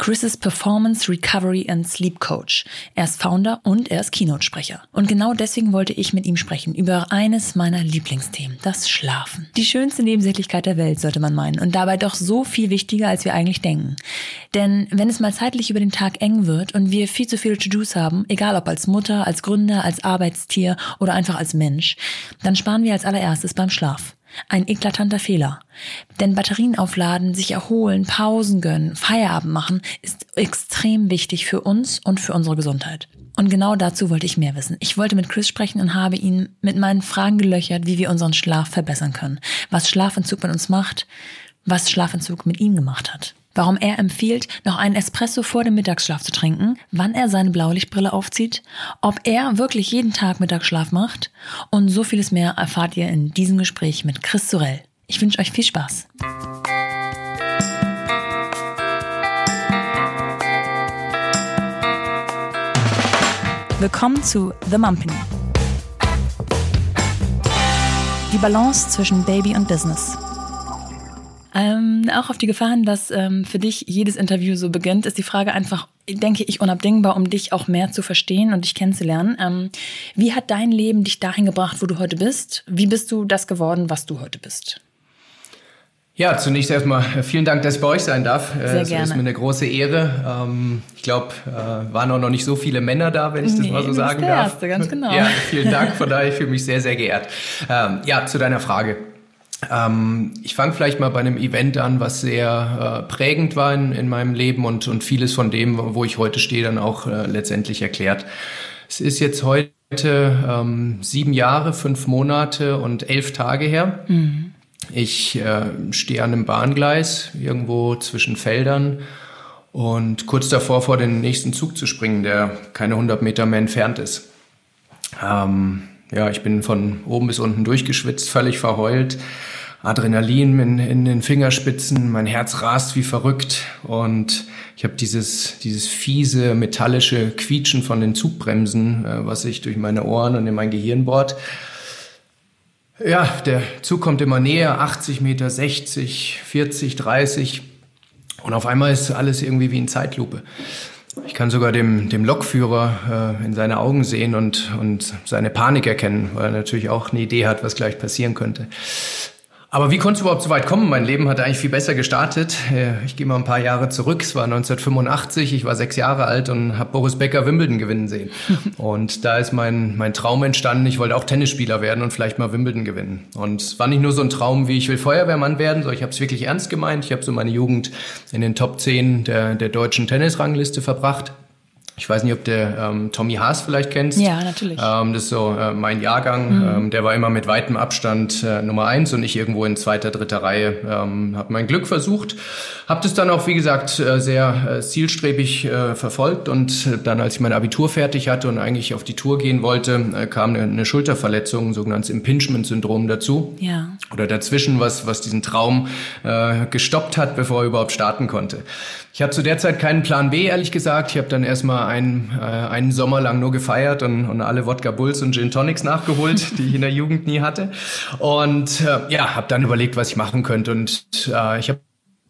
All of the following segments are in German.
Chris ist Performance, Recovery and Sleep Coach. Er ist Founder und er ist Keynote-Sprecher. Und genau deswegen wollte ich mit ihm sprechen über eines meiner Lieblingsthemen, das Schlafen. Die schönste Nebensächlichkeit der Welt, sollte man meinen. Und dabei doch so viel wichtiger, als wir eigentlich denken. Denn wenn es mal zeitlich über den Tag eng wird und wir viel zu viele To-Dos haben, egal ob als Mutter, als Gründer, als Arbeitstier oder einfach als Mensch, dann sparen wir als allererstes beim Schlaf. Ein eklatanter Fehler. Denn Batterien aufladen, sich erholen, Pausen gönnen, Feierabend machen ist extrem wichtig für uns und für unsere Gesundheit. Und genau dazu wollte ich mehr wissen. Ich wollte mit Chris sprechen und habe ihn mit meinen Fragen gelöchert, wie wir unseren Schlaf verbessern können, was Schlafentzug mit uns macht, was Schlafentzug mit ihm gemacht hat warum er empfiehlt, noch einen Espresso vor dem Mittagsschlaf zu trinken, wann er seine Blaulichtbrille aufzieht, ob er wirklich jeden Tag Mittagsschlaf macht und so vieles mehr erfahrt ihr in diesem Gespräch mit Chris Sorell. Ich wünsche euch viel Spaß. Willkommen zu The Mumpany. Die Balance zwischen Baby und Business. Ähm, auch auf die Gefahr hin, dass ähm, für dich jedes Interview so beginnt, ist die Frage einfach, denke ich, unabdingbar, um dich auch mehr zu verstehen und dich kennenzulernen. Ähm, wie hat dein Leben dich dahin gebracht, wo du heute bist? Wie bist du das geworden, was du heute bist? Ja, zunächst erstmal äh, vielen Dank, dass ich bei euch sein darf. Äh, Sehr gerne. Es ist mir eine große Ehre. Ähm, ich glaube, äh, waren auch noch nicht so viele Männer da, wenn ich das nee, mal so sagen der darf. Erste, ganz genau. Ja, vielen Dank. Von daher fühle ich mich sehr, sehr geehrt. Ähm, ja, zu deiner Frage. Ähm, ich fange vielleicht mal bei einem Event an, was sehr äh, prägend war in, in, meinem Leben und, und vieles von dem, wo ich heute stehe, dann auch äh, letztendlich erklärt. Es ist jetzt heute ähm, sieben Jahre, fünf Monate und elf Tage her. Mhm. Ich äh, stehe an einem Bahngleis irgendwo zwischen Feldern und kurz davor vor den nächsten Zug zu springen, der keine 100 Meter mehr entfernt ist. Ähm, ja, ich bin von oben bis unten durchgeschwitzt, völlig verheult. Adrenalin in, in den Fingerspitzen, mein Herz rast wie verrückt und ich habe dieses, dieses fiese metallische Quietschen von den Zugbremsen, äh, was sich durch meine Ohren und in mein Gehirn bohrt. Ja, der Zug kommt immer näher, 80 Meter, 60, 40, 30 und auf einmal ist alles irgendwie wie in Zeitlupe. Ich kann sogar dem, dem Lokführer äh, in seine Augen sehen und, und seine Panik erkennen, weil er natürlich auch eine Idee hat, was gleich passieren könnte. Aber wie konnte es überhaupt so weit kommen? Mein Leben hat eigentlich viel besser gestartet. Äh, ich gehe mal ein paar Jahre zurück. Es war 1985. Ich war sechs Jahre alt und habe Boris Becker Wimbledon gewinnen sehen. Und da ist mein, mein Traum entstanden. Ich wollte auch Tennisspieler werden und vielleicht mal Wimbledon gewinnen. Und es war nicht nur so ein Traum, wie ich will Feuerwehrmann werden, sondern ich habe es wirklich ernst gemeint. Ich habe so meine Jugend in den Top 10 der, der deutschen Tennisrangliste verbracht. Ich weiß nicht, ob der ähm, Tommy Haas vielleicht kennst. Ja, natürlich. Ähm, das ist so äh, mein Jahrgang. Mhm. Ähm, der war immer mit weitem Abstand äh, Nummer eins und ich irgendwo in zweiter, dritter Reihe. Ähm, habe mein Glück versucht. Habe das dann auch, wie gesagt, äh, sehr äh, zielstrebig äh, verfolgt und äh, dann, als ich mein Abitur fertig hatte und eigentlich auf die Tour gehen wollte, äh, kam eine, eine Schulterverletzung, sogenanntes Impingement-Syndrom dazu. Ja. Oder dazwischen, was, was diesen Traum äh, gestoppt hat, bevor er überhaupt starten konnte. Ich hatte zu der Zeit keinen Plan B, ehrlich gesagt. Ich habe dann erstmal einen, äh, einen Sommer lang nur gefeiert und, und alle Wodka Bulls und Gin Tonics nachgeholt, die ich in der Jugend nie hatte. Und äh, ja, habe dann überlegt, was ich machen könnte. Und äh, ich habe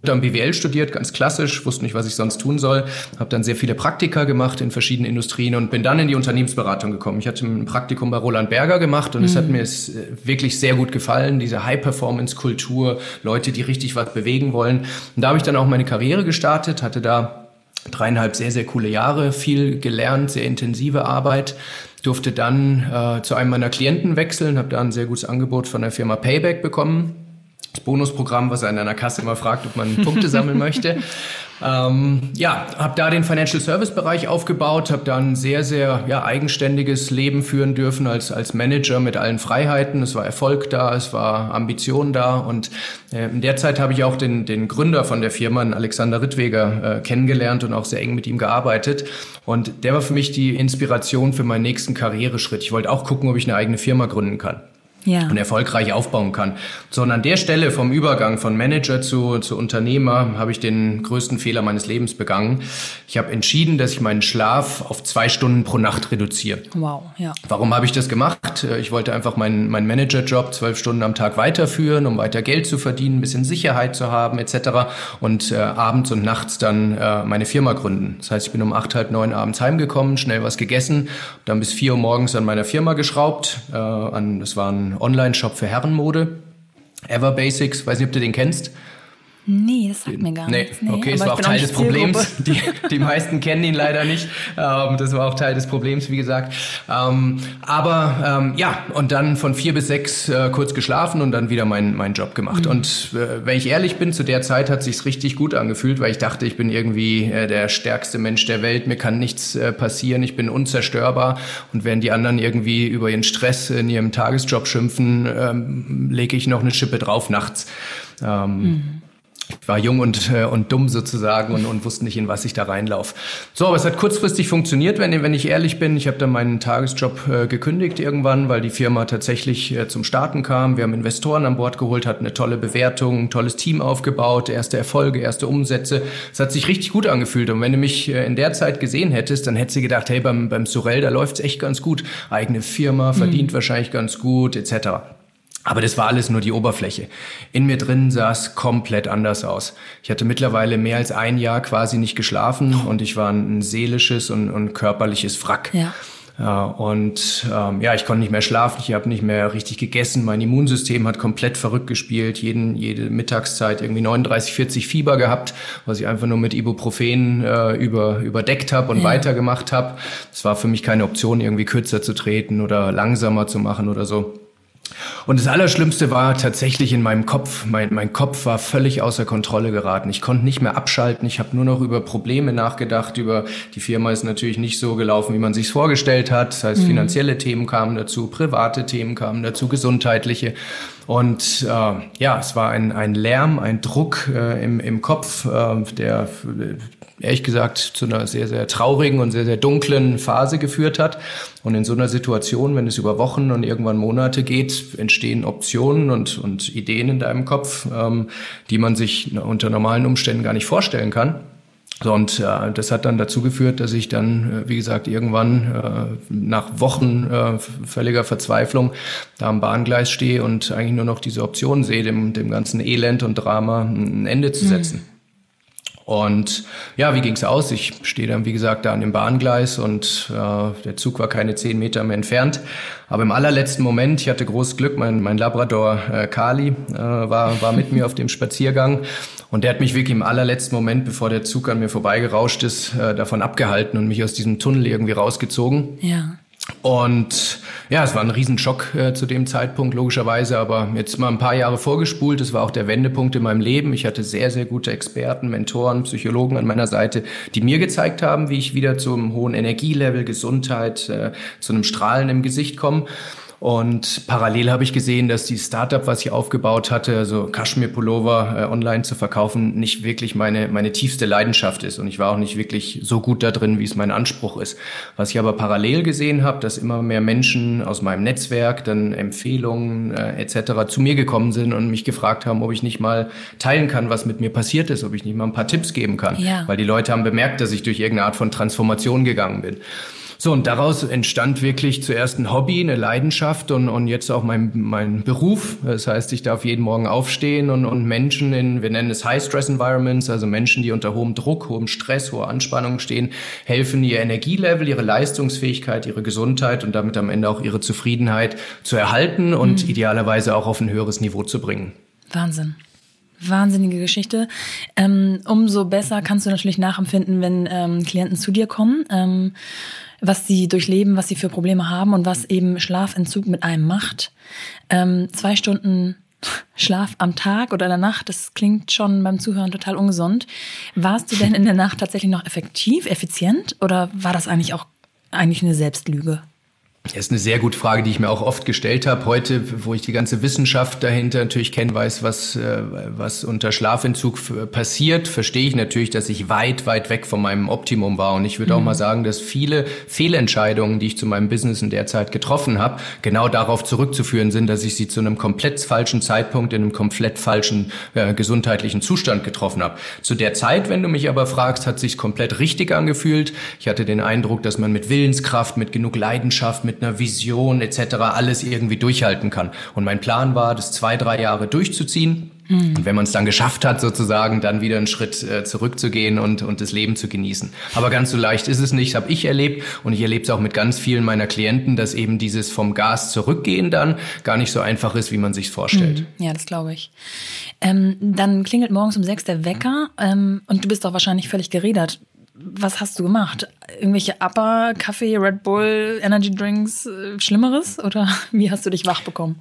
dann BWL studiert, ganz klassisch, wusste nicht, was ich sonst tun soll. Habe dann sehr viele Praktika gemacht in verschiedenen Industrien und bin dann in die Unternehmensberatung gekommen. Ich hatte ein Praktikum bei Roland Berger gemacht und mhm. es hat mir es äh, wirklich sehr gut gefallen, diese High-Performance-Kultur, Leute, die richtig was bewegen wollen. Und da habe ich dann auch meine Karriere gestartet, hatte da dreieinhalb sehr, sehr coole Jahre, viel gelernt, sehr intensive Arbeit durfte dann äh, zu einem meiner Klienten wechseln, habe da ein sehr gutes Angebot von der Firma Payback bekommen das Bonusprogramm, was er in einer Kasse immer fragt, ob man Punkte sammeln möchte. Ähm, ja, habe da den Financial Service Bereich aufgebaut, habe da ein sehr, sehr ja, eigenständiges Leben führen dürfen als, als Manager mit allen Freiheiten. Es war Erfolg da, es war Ambition da und äh, in der Zeit habe ich auch den, den Gründer von der Firma, Alexander Rittweger, äh, kennengelernt und auch sehr eng mit ihm gearbeitet. Und der war für mich die Inspiration für meinen nächsten Karriereschritt. Ich wollte auch gucken, ob ich eine eigene Firma gründen kann. Ja. und erfolgreich aufbauen kann. So, und an der Stelle vom Übergang von Manager zu, zu Unternehmer habe ich den größten Fehler meines Lebens begangen. Ich habe entschieden, dass ich meinen Schlaf auf zwei Stunden pro Nacht reduziere. Wow, ja. Warum habe ich das gemacht? Ich wollte einfach meinen, meinen Managerjob zwölf Stunden am Tag weiterführen, um weiter Geld zu verdienen, ein bisschen Sicherheit zu haben, etc. Und äh, abends und nachts dann äh, meine Firma gründen. Das heißt, ich bin um acht, halb neun abends heimgekommen, schnell was gegessen, dann bis vier Uhr morgens an meiner Firma geschraubt. Äh, an, das war Online-Shop für Herrenmode. Ever Basics, weiß nicht, ob du den kennst. Nee, das sagt mir gar nee. nichts. Nee, okay, es war auch Teil des Problems. Die, die meisten kennen ihn leider nicht. Ähm, das war auch Teil des Problems, wie gesagt. Ähm, aber ähm, ja, und dann von vier bis sechs äh, kurz geschlafen und dann wieder meinen mein Job gemacht. Mhm. Und äh, wenn ich ehrlich bin, zu der Zeit hat sich's richtig gut angefühlt, weil ich dachte, ich bin irgendwie äh, der stärkste Mensch der Welt. Mir kann nichts äh, passieren. Ich bin unzerstörbar. Und wenn die anderen irgendwie über ihren Stress in ihrem Tagesjob schimpfen, ähm, lege ich noch eine Schippe drauf nachts. Ähm, mhm. Ich war jung und, äh, und dumm sozusagen und, und wusste nicht, in was ich da reinlaufe. So, aber es hat kurzfristig funktioniert, wenn, wenn ich ehrlich bin. Ich habe dann meinen Tagesjob äh, gekündigt irgendwann, weil die Firma tatsächlich äh, zum Starten kam. Wir haben Investoren an Bord geholt, hatten eine tolle Bewertung, ein tolles Team aufgebaut, erste Erfolge, erste Umsätze. Es hat sich richtig gut angefühlt. Und wenn du mich äh, in der Zeit gesehen hättest, dann hättest du gedacht, hey, beim, beim Sorel, da läuft's echt ganz gut. Eigene Firma, verdient mhm. wahrscheinlich ganz gut, etc. Aber das war alles nur die Oberfläche. In mir drin sah es komplett anders aus. Ich hatte mittlerweile mehr als ein Jahr quasi nicht geschlafen und ich war ein seelisches und, und körperliches Wrack. Ja. Ja, und ähm, ja, ich konnte nicht mehr schlafen, ich habe nicht mehr richtig gegessen, mein Immunsystem hat komplett verrückt gespielt, jeden, jede Mittagszeit irgendwie 39, 40 Fieber gehabt, was ich einfach nur mit Ibuprofen äh, über, überdeckt habe und ja. weitergemacht habe. Es war für mich keine Option, irgendwie kürzer zu treten oder langsamer zu machen oder so. Und das Allerschlimmste war tatsächlich in meinem Kopf. Mein, mein Kopf war völlig außer Kontrolle geraten. Ich konnte nicht mehr abschalten. Ich habe nur noch über Probleme nachgedacht. Über die Firma ist natürlich nicht so gelaufen, wie man sich vorgestellt hat. Das heißt, mhm. finanzielle Themen kamen dazu, private Themen kamen dazu, gesundheitliche. Und äh, ja, es war ein, ein Lärm, ein Druck äh, im, im Kopf, äh, der ehrlich gesagt zu einer sehr, sehr traurigen und sehr, sehr dunklen Phase geführt hat. Und in so einer Situation, wenn es über Wochen und irgendwann Monate geht, entstehen Optionen und, und Ideen in deinem Kopf, ähm, die man sich unter normalen Umständen gar nicht vorstellen kann. So, und äh, das hat dann dazu geführt, dass ich dann, äh, wie gesagt, irgendwann äh, nach Wochen äh, völliger Verzweiflung da am Bahngleis stehe und eigentlich nur noch diese Option sehe, dem, dem ganzen Elend und Drama ein Ende zu setzen. Und ja, wie ging's aus? Ich stehe dann, wie gesagt, da an dem Bahngleis und äh, der Zug war keine zehn Meter mehr entfernt. Aber im allerletzten Moment, ich hatte großes Glück, mein, mein Labrador äh, Kali äh, war, war mit mir auf dem Spaziergang und der hat mich wirklich im allerletzten Moment, bevor der Zug an mir vorbeigerauscht ist, äh, davon abgehalten und mich aus diesem Tunnel irgendwie rausgezogen. Ja. Und ja, es war ein Riesenschock äh, zu dem Zeitpunkt, logischerweise, aber jetzt mal ein paar Jahre vorgespult. Es war auch der Wendepunkt in meinem Leben. Ich hatte sehr, sehr gute Experten, Mentoren, Psychologen an meiner Seite, die mir gezeigt haben, wie ich wieder zum hohen Energielevel, Gesundheit, äh, zu einem Strahlen im Gesicht komme. Und parallel habe ich gesehen, dass die Startup, was ich aufgebaut hatte, also Kaschmir-Pullover äh, online zu verkaufen, nicht wirklich meine, meine tiefste Leidenschaft ist. Und ich war auch nicht wirklich so gut da drin, wie es mein Anspruch ist. Was ich aber parallel gesehen habe, dass immer mehr Menschen aus meinem Netzwerk dann Empfehlungen äh, etc. zu mir gekommen sind und mich gefragt haben, ob ich nicht mal teilen kann, was mit mir passiert ist, ob ich nicht mal ein paar Tipps geben kann. Ja. Weil die Leute haben bemerkt, dass ich durch irgendeine Art von Transformation gegangen bin. So, und daraus entstand wirklich zuerst ein Hobby, eine Leidenschaft und, und jetzt auch mein, mein Beruf. Das heißt, ich darf jeden Morgen aufstehen und, und Menschen in, wir nennen es High-Stress-Environments, also Menschen, die unter hohem Druck, hohem Stress, hoher Anspannung stehen, helfen, ihr Energielevel, ihre Leistungsfähigkeit, ihre Gesundheit und damit am Ende auch ihre Zufriedenheit zu erhalten und mhm. idealerweise auch auf ein höheres Niveau zu bringen. Wahnsinn. Wahnsinnige Geschichte. Ähm, umso besser kannst du natürlich nachempfinden, wenn ähm, Klienten zu dir kommen. Was sie durchleben, was sie für Probleme haben und was eben Schlafentzug mit einem macht. Ähm, zwei Stunden Schlaf am Tag oder in der Nacht, das klingt schon beim Zuhören total ungesund. Warst du denn in der Nacht tatsächlich noch effektiv, effizient oder war das eigentlich auch eigentlich eine Selbstlüge? Das ist eine sehr gute Frage, die ich mir auch oft gestellt habe. Heute, wo ich die ganze Wissenschaft dahinter natürlich kenne, weiß, was, äh, was unter Schlafentzug passiert, verstehe ich natürlich, dass ich weit, weit weg von meinem Optimum war. Und ich würde mhm. auch mal sagen, dass viele Fehlentscheidungen, die ich zu meinem Business in der Zeit getroffen habe, genau darauf zurückzuführen sind, dass ich sie zu einem komplett falschen Zeitpunkt in einem komplett falschen äh, gesundheitlichen Zustand getroffen habe. Zu der Zeit, wenn du mich aber fragst, hat sich komplett richtig angefühlt. Ich hatte den Eindruck, dass man mit Willenskraft, mit genug Leidenschaft, mit einer Vision etc. alles irgendwie durchhalten kann. Und mein Plan war, das zwei, drei Jahre durchzuziehen. Mhm. Und wenn man es dann geschafft hat, sozusagen, dann wieder einen Schritt äh, zurückzugehen und, und das Leben zu genießen. Aber ganz so leicht ist es nicht, habe ich erlebt. Und ich erlebe es auch mit ganz vielen meiner Klienten, dass eben dieses vom Gas zurückgehen dann gar nicht so einfach ist, wie man sich vorstellt. Mhm. Ja, das glaube ich. Ähm, dann klingelt morgens um sechs der Wecker ähm, und du bist doch wahrscheinlich völlig geredert was hast du gemacht? Irgendwelche Upper, Kaffee, Red Bull, Energy Drinks, äh, Schlimmeres? Oder wie hast du dich wach bekommen?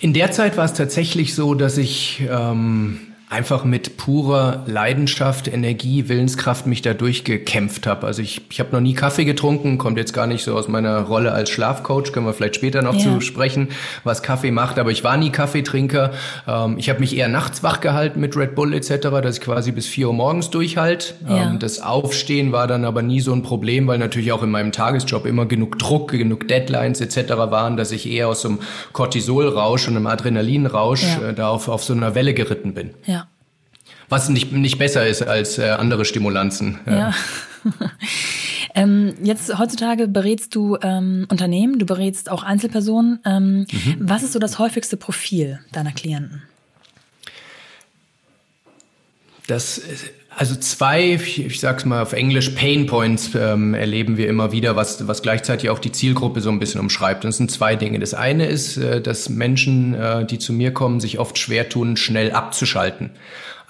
In der Zeit war es tatsächlich so, dass ich ähm, einfach mit purer Leidenschaft, Energie, Willenskraft mich da durchgekämpft habe. Also ich, ich habe noch nie Kaffee getrunken, kommt jetzt gar nicht so aus meiner Rolle als Schlafcoach, können wir vielleicht später noch ja. zu sprechen, was Kaffee macht, aber ich war nie Kaffeetrinker. Ähm, ich habe mich eher nachts wach gehalten mit Red Bull etc., dass ich quasi bis vier Uhr morgens durchhalte. Ja. Ähm, das Aufstehen war dann aber nie so ein Problem, weil natürlich auch in meinem Tagesjob immer genug Druck, genug Deadlines etc. waren, dass ich eher aus so einem Cortisolrausch und einem Adrenalinrausch ja. äh, da auf, auf so einer Welle geritten bin. Ja. Was nicht, nicht besser ist als äh, andere Stimulanzen. Ja. ja. ähm, jetzt heutzutage berätst du ähm, Unternehmen, du berätst auch Einzelpersonen. Ähm, mhm. Was ist so das häufigste Profil deiner Klienten? Das also zwei, ich sag's mal auf Englisch, Pain Points ähm, erleben wir immer wieder, was, was gleichzeitig auch die Zielgruppe so ein bisschen umschreibt. Und das sind zwei Dinge. Das eine ist, äh, dass Menschen, äh, die zu mir kommen, sich oft schwer tun, schnell abzuschalten.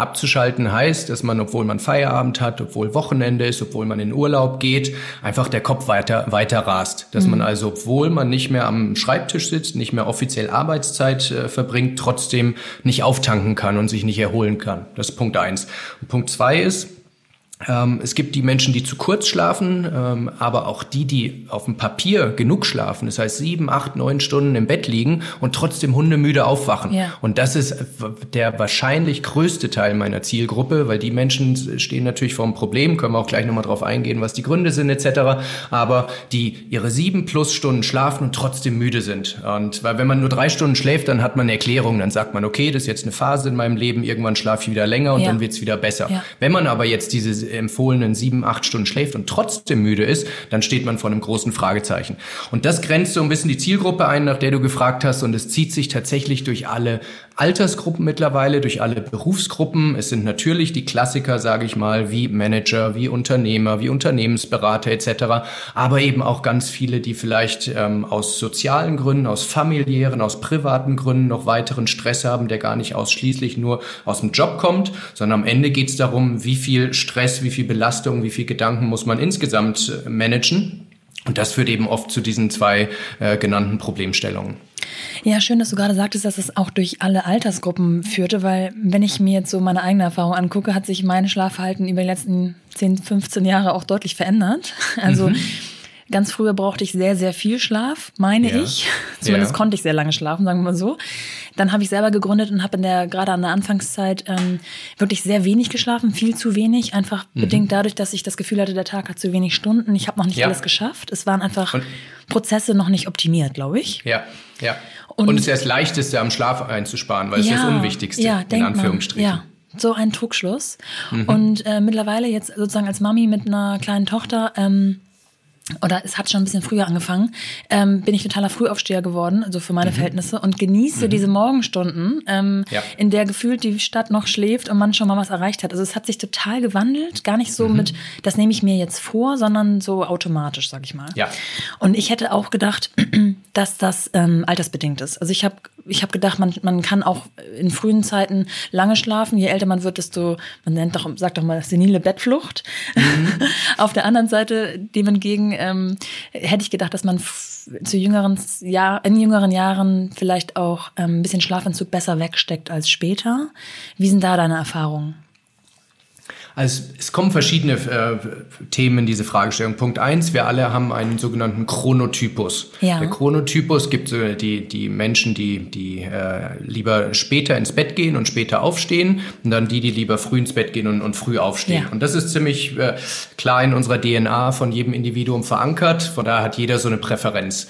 Abzuschalten heißt, dass man, obwohl man Feierabend hat, obwohl Wochenende ist, obwohl man in Urlaub geht, einfach der Kopf weiter, weiter rast. Dass mhm. man also, obwohl man nicht mehr am Schreibtisch sitzt, nicht mehr offiziell Arbeitszeit äh, verbringt, trotzdem nicht auftanken kann und sich nicht erholen kann. Das ist Punkt eins. Und Punkt zwei ist, es gibt die Menschen, die zu kurz schlafen, ähm, aber auch die, die auf dem Papier genug schlafen. Das heißt, sieben, acht, neun Stunden im Bett liegen und trotzdem hundemüde aufwachen. Ja. Und das ist der wahrscheinlich größte Teil meiner Zielgruppe, weil die Menschen stehen natürlich vor einem Problem, können wir auch gleich nochmal drauf eingehen, was die Gründe sind etc. Aber die ihre sieben plus Stunden schlafen und trotzdem müde sind. Und weil wenn man nur drei Stunden schläft, dann hat man eine Erklärung, dann sagt man, okay, das ist jetzt eine Phase in meinem Leben, irgendwann schlafe ich wieder länger und ja. dann wird's wieder besser. Ja. Wenn man aber jetzt diese empfohlenen sieben, acht Stunden schläft und trotzdem müde ist, dann steht man vor einem großen Fragezeichen. Und das grenzt so ein bisschen die Zielgruppe ein, nach der du gefragt hast. Und es zieht sich tatsächlich durch alle Altersgruppen mittlerweile, durch alle Berufsgruppen. Es sind natürlich die Klassiker, sage ich mal, wie Manager, wie Unternehmer, wie Unternehmensberater etc. Aber eben auch ganz viele, die vielleicht ähm, aus sozialen Gründen, aus familiären, aus privaten Gründen noch weiteren Stress haben, der gar nicht ausschließlich nur aus dem Job kommt, sondern am Ende geht es darum, wie viel Stress, wie viel Belastung, wie viel Gedanken muss man insgesamt äh, managen. Und das führt eben oft zu diesen zwei äh, genannten Problemstellungen. Ja, schön, dass du gerade sagtest, dass es auch durch alle Altersgruppen führte, weil wenn ich mir jetzt so meine eigene Erfahrung angucke, hat sich mein Schlafverhalten über die letzten 10, 15 Jahre auch deutlich verändert. Also mhm. Ganz früher brauchte ich sehr, sehr viel Schlaf, meine ja. ich. Zumindest ja. konnte ich sehr lange schlafen, sagen wir mal so. Dann habe ich selber gegründet und habe in der gerade an der Anfangszeit ähm, wirklich sehr wenig geschlafen, viel zu wenig, einfach mhm. bedingt dadurch, dass ich das Gefühl hatte, der Tag hat zu wenig Stunden. Ich habe noch nicht ja. alles geschafft. Es waren einfach und Prozesse noch nicht optimiert, glaube ich. Ja, ja. Und, und es ist das Leichteste, am Schlaf einzusparen, weil es ist das Unwichtigste, ja, in Anführungsstrichen. Man, ja. So ein Trugschluss. Mhm. Und äh, mittlerweile jetzt sozusagen als Mami mit einer kleinen Tochter ähm, oder es hat schon ein bisschen früher angefangen, ähm, bin ich totaler Frühaufsteher geworden, also für meine mhm. Verhältnisse, und genieße mhm. diese Morgenstunden, ähm, ja. in der gefühlt die Stadt noch schläft und man schon mal was erreicht hat. Also es hat sich total gewandelt, gar nicht so mhm. mit, das nehme ich mir jetzt vor, sondern so automatisch, sag ich mal. Ja. Und ich hätte auch gedacht, dass das ähm, altersbedingt ist. Also ich habe ich hab gedacht, man, man kann auch in frühen Zeiten lange schlafen. Je älter man wird, desto, man nennt doch, sagt doch mal, senile Bettflucht. Mhm. Auf der anderen Seite, dem entgegen, ähm, hätte ich gedacht, dass man zu jüngeren Jahr, in jüngeren Jahren vielleicht auch ähm, ein bisschen Schlafentzug besser wegsteckt als später. Wie sind da deine Erfahrungen? Also es kommen verschiedene äh, Themen in diese Fragestellung. Punkt eins: wir alle haben einen sogenannten Chronotypus. Ja. Der Chronotypus gibt äh, die, die Menschen, die, die äh, lieber später ins Bett gehen und später aufstehen und dann die, die lieber früh ins Bett gehen und, und früh aufstehen. Ja. Und das ist ziemlich äh, klar in unserer DNA von jedem Individuum verankert. Von daher hat jeder so eine Präferenz.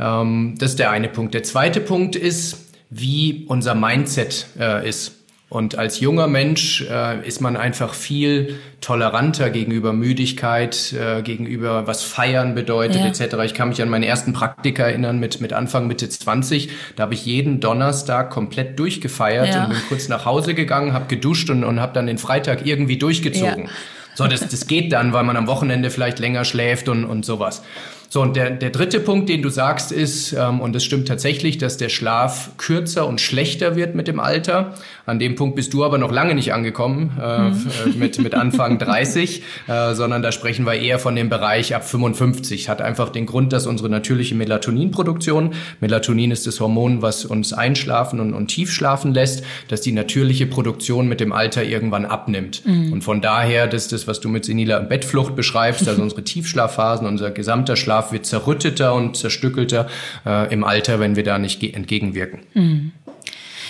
Ähm, das ist der eine Punkt. Der zweite Punkt ist, wie unser Mindset äh, ist. Und als junger Mensch äh, ist man einfach viel toleranter gegenüber Müdigkeit, äh, gegenüber was Feiern bedeutet ja. etc. Ich kann mich an meinen ersten Praktika erinnern mit, mit Anfang, Mitte 20. Da habe ich jeden Donnerstag komplett durchgefeiert ja. und bin kurz nach Hause gegangen, habe geduscht und, und habe dann den Freitag irgendwie durchgezogen. Ja. So, das, das geht dann, weil man am Wochenende vielleicht länger schläft und, und sowas. So, und der, der dritte Punkt, den du sagst, ist, ähm, und es stimmt tatsächlich, dass der Schlaf kürzer und schlechter wird mit dem Alter. An dem Punkt bist du aber noch lange nicht angekommen, äh, mhm. mit, mit Anfang 30, äh, sondern da sprechen wir eher von dem Bereich ab 55. Hat einfach den Grund, dass unsere natürliche Melatoninproduktion, Melatonin ist das Hormon, was uns einschlafen und, und tief schlafen lässt, dass die natürliche Produktion mit dem Alter irgendwann abnimmt. Mhm. Und von daher, das ist das, was du mit seniler Bettflucht beschreibst, also unsere Tiefschlafphasen, unser gesamter Schlaf Schlaf wird zerrütteter und zerstückelter äh, im Alter, wenn wir da nicht entgegenwirken. Mhm.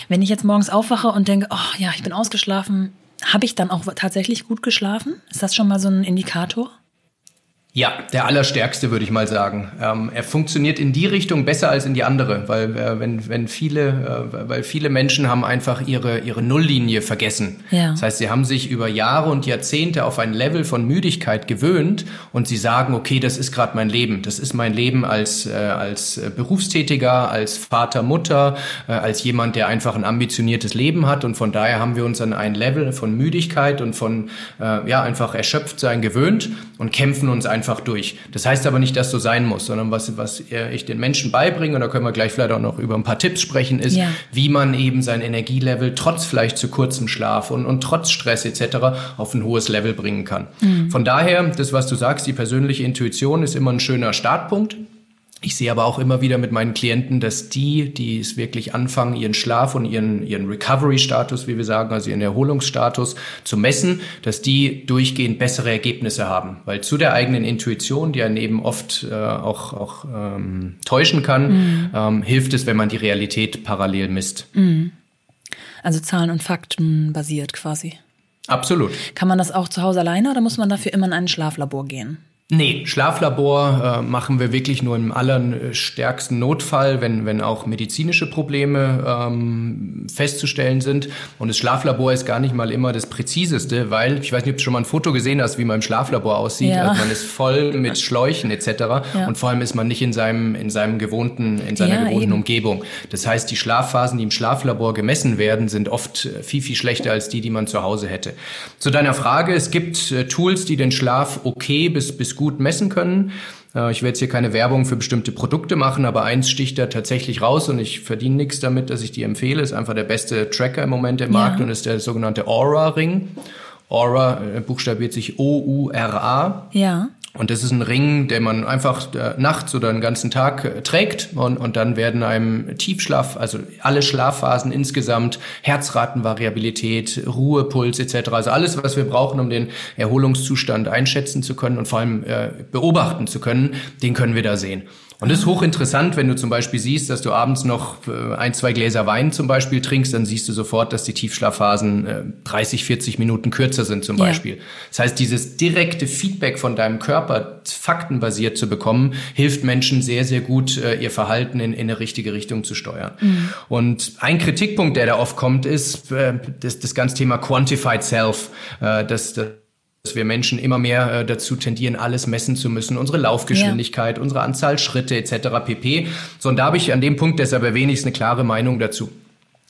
Wenn ich jetzt morgens aufwache und denke, oh ja, ich bin ausgeschlafen, habe ich dann auch tatsächlich gut geschlafen? Ist das schon mal so ein Indikator? Ja, der allerstärkste würde ich mal sagen. Ähm, er funktioniert in die Richtung besser als in die andere, weil äh, wenn, wenn viele, äh, weil viele Menschen haben einfach ihre ihre Nulllinie vergessen. Ja. Das heißt, sie haben sich über Jahre und Jahrzehnte auf ein Level von Müdigkeit gewöhnt und sie sagen, okay, das ist gerade mein Leben, das ist mein Leben als äh, als Berufstätiger, als Vater, Mutter, äh, als jemand, der einfach ein ambitioniertes Leben hat und von daher haben wir uns an ein Level von Müdigkeit und von äh, ja einfach erschöpft sein gewöhnt und kämpfen uns einfach einfach durch. Das heißt aber nicht, dass so sein muss, sondern was, was ich den Menschen beibringe, und da können wir gleich vielleicht auch noch über ein paar Tipps sprechen, ist, ja. wie man eben sein Energielevel trotz vielleicht zu kurzem Schlaf und, und trotz Stress etc. auf ein hohes Level bringen kann. Mhm. Von daher, das, was du sagst, die persönliche Intuition ist immer ein schöner Startpunkt. Ich sehe aber auch immer wieder mit meinen Klienten, dass die, die es wirklich anfangen, ihren Schlaf und ihren, ihren Recovery-Status, wie wir sagen, also ihren Erholungsstatus zu messen, dass die durchgehend bessere Ergebnisse haben. Weil zu der eigenen Intuition, die einen eben oft äh, auch, auch ähm, täuschen kann, mhm. ähm, hilft es, wenn man die Realität parallel misst. Mhm. Also Zahlen und Fakten basiert quasi. Absolut. Kann man das auch zu Hause alleine oder muss man dafür immer in ein Schlaflabor gehen? Nee, Schlaflabor äh, machen wir wirklich nur im allerstärksten Notfall, wenn, wenn auch medizinische Probleme ähm, festzustellen sind. Und das Schlaflabor ist gar nicht mal immer das Präziseste, weil, ich weiß nicht, ob du schon mal ein Foto gesehen hast, wie man im Schlaflabor aussieht. Ja. Also man ist voll mit Schläuchen etc. Ja. Und vor allem ist man nicht in seinem, in seinem gewohnten, in seiner ja, gewohnten eben. Umgebung. Das heißt, die Schlafphasen, die im Schlaflabor gemessen werden, sind oft viel, viel schlechter als die, die man zu Hause hätte. Zu deiner Frage, es gibt äh, Tools, die den Schlaf okay bis, bis gut messen können. Äh, ich werde jetzt hier keine Werbung für bestimmte Produkte machen, aber eins sticht da tatsächlich raus und ich verdiene nichts damit, dass ich die empfehle. Ist einfach der beste Tracker im Moment im Markt ja. und ist der sogenannte Aura-Ring. Aura äh, buchstabiert sich O-U-R-A. Ja. Und das ist ein Ring, den man einfach äh, nachts oder den ganzen Tag äh, trägt und, und dann werden einem Tiefschlaf, also alle Schlafphasen insgesamt, Herzratenvariabilität, Ruhepuls etc., also alles, was wir brauchen, um den Erholungszustand einschätzen zu können und vor allem äh, beobachten zu können, den können wir da sehen. Und das ist hochinteressant, wenn du zum Beispiel siehst, dass du abends noch äh, ein, zwei Gläser Wein zum Beispiel trinkst, dann siehst du sofort, dass die Tiefschlafphasen 30, äh, 40 Minuten kürzer sind zum Beispiel. Ja. Das heißt, dieses direkte Feedback von deinem Körper faktenbasiert zu bekommen, hilft Menschen sehr, sehr gut, äh, ihr Verhalten in, in eine richtige Richtung zu steuern. Mhm. Und ein Kritikpunkt, der da oft kommt, ist das, das ganze Thema Quantified Self, dass, dass dass wir Menschen immer mehr äh, dazu tendieren, alles messen zu müssen, unsere Laufgeschwindigkeit, ja. unsere Anzahl Schritte etc. pp. So, und da habe ich an dem Punkt deshalb wenigstens eine klare Meinung dazu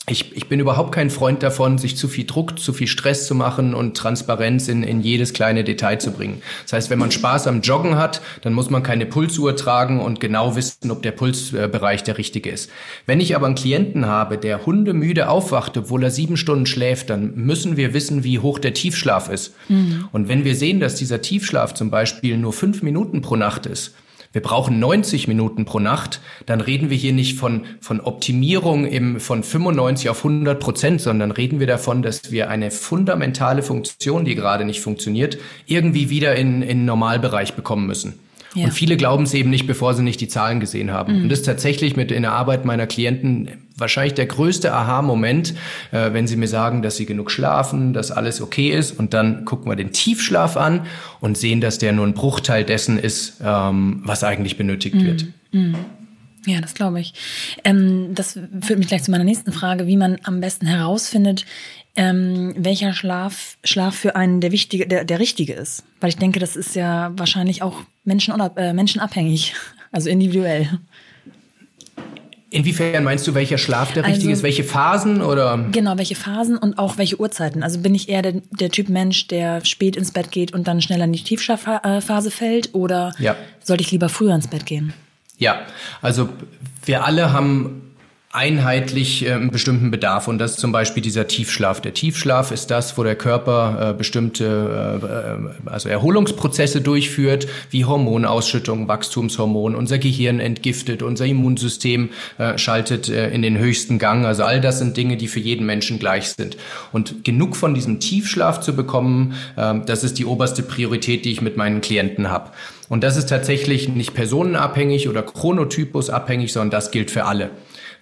ich, ich bin überhaupt kein Freund davon, sich zu viel Druck, zu viel Stress zu machen und Transparenz in, in jedes kleine Detail zu bringen. Das heißt, wenn man Spaß am Joggen hat, dann muss man keine Pulsuhr tragen und genau wissen, ob der Pulsbereich der richtige ist. Wenn ich aber einen Klienten habe, der hundemüde aufwacht, obwohl er sieben Stunden schläft, dann müssen wir wissen, wie hoch der Tiefschlaf ist. Mhm. Und wenn wir sehen, dass dieser Tiefschlaf zum Beispiel nur fünf Minuten pro Nacht ist, wir brauchen 90 Minuten pro Nacht, dann reden wir hier nicht von, von Optimierung im, von 95 auf 100 Prozent, sondern reden wir davon, dass wir eine fundamentale Funktion, die gerade nicht funktioniert, irgendwie wieder in, in Normalbereich bekommen müssen. Ja. Und viele glauben es eben nicht, bevor sie nicht die Zahlen gesehen haben. Mhm. Und das ist tatsächlich mit in der Arbeit meiner Klienten wahrscheinlich der größte Aha-Moment, äh, wenn sie mir sagen, dass sie genug schlafen, dass alles okay ist. Und dann gucken wir den Tiefschlaf an und sehen, dass der nur ein Bruchteil dessen ist, ähm, was eigentlich benötigt mhm. wird. Mhm. Ja, das glaube ich. Ähm, das führt mich gleich zu meiner nächsten Frage, wie man am besten herausfindet, ähm, welcher Schlaf, Schlaf für einen der wichtige, der, der richtige ist. Weil ich denke, das ist ja wahrscheinlich auch Menschen, äh, menschenabhängig, also individuell. Inwiefern meinst du, welcher Schlaf der richtige also, ist? Welche Phasen oder? Genau, welche Phasen und auch welche Uhrzeiten. Also bin ich eher der, der Typ Mensch, der spät ins Bett geht und dann schneller in die Tiefschlafphase fällt oder ja. sollte ich lieber früher ins Bett gehen? Ja, also wir alle haben einheitlich äh, einen bestimmten Bedarf und das ist zum Beispiel dieser Tiefschlaf. Der Tiefschlaf ist das, wo der Körper äh, bestimmte äh, also Erholungsprozesse durchführt, wie Hormonausschüttung, Wachstumshormon, unser Gehirn entgiftet, unser Immunsystem schaltet in den höchsten Gang. Also all das sind Dinge, die für jeden Menschen gleich sind. Und genug von diesem Tiefschlaf zu bekommen, das ist die oberste Priorität, die ich mit meinen Klienten habe. Und das ist tatsächlich nicht personenabhängig oder chronotypusabhängig, sondern das gilt für alle.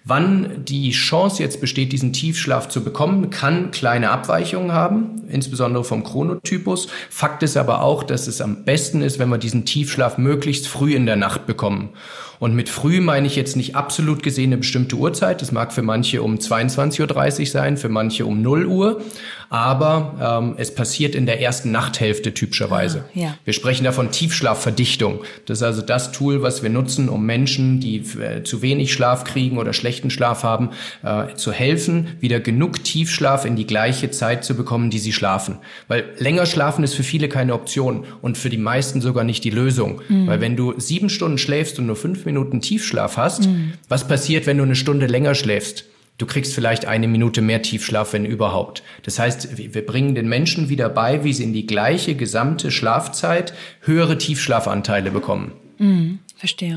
Wann die Chance jetzt besteht, diesen Tiefschlaf zu bekommen, kann kleine Abweichungen haben, insbesondere vom Chronotypus. Fakt ist aber auch, dass es am besten ist, wenn wir diesen Tiefschlaf möglichst früh in der Nacht bekommen. Und mit früh meine ich jetzt nicht absolut gesehen eine bestimmte Uhrzeit. Das mag für manche um 22.30 Uhr sein, für manche um 0 Uhr. Aber ähm, es passiert in der ersten Nachthälfte typischerweise. Ah, ja. Wir sprechen davon Tiefschlafverdichtung. Das ist also das Tool, was wir nutzen, um Menschen, die äh, zu wenig Schlaf kriegen oder schlechten Schlaf haben, äh, zu helfen, wieder genug Tiefschlaf in die gleiche Zeit zu bekommen, die sie schlafen. Weil länger schlafen ist für viele keine Option und für die meisten sogar nicht die Lösung. Mhm. Weil wenn du sieben Stunden schläfst und nur fünf Minuten Tiefschlaf hast, mhm. was passiert, wenn du eine Stunde länger schläfst? Du kriegst vielleicht eine Minute mehr Tiefschlaf, wenn überhaupt. Das heißt, wir bringen den Menschen wieder bei, wie sie in die gleiche gesamte Schlafzeit höhere Tiefschlafanteile bekommen. Mhm, verstehe.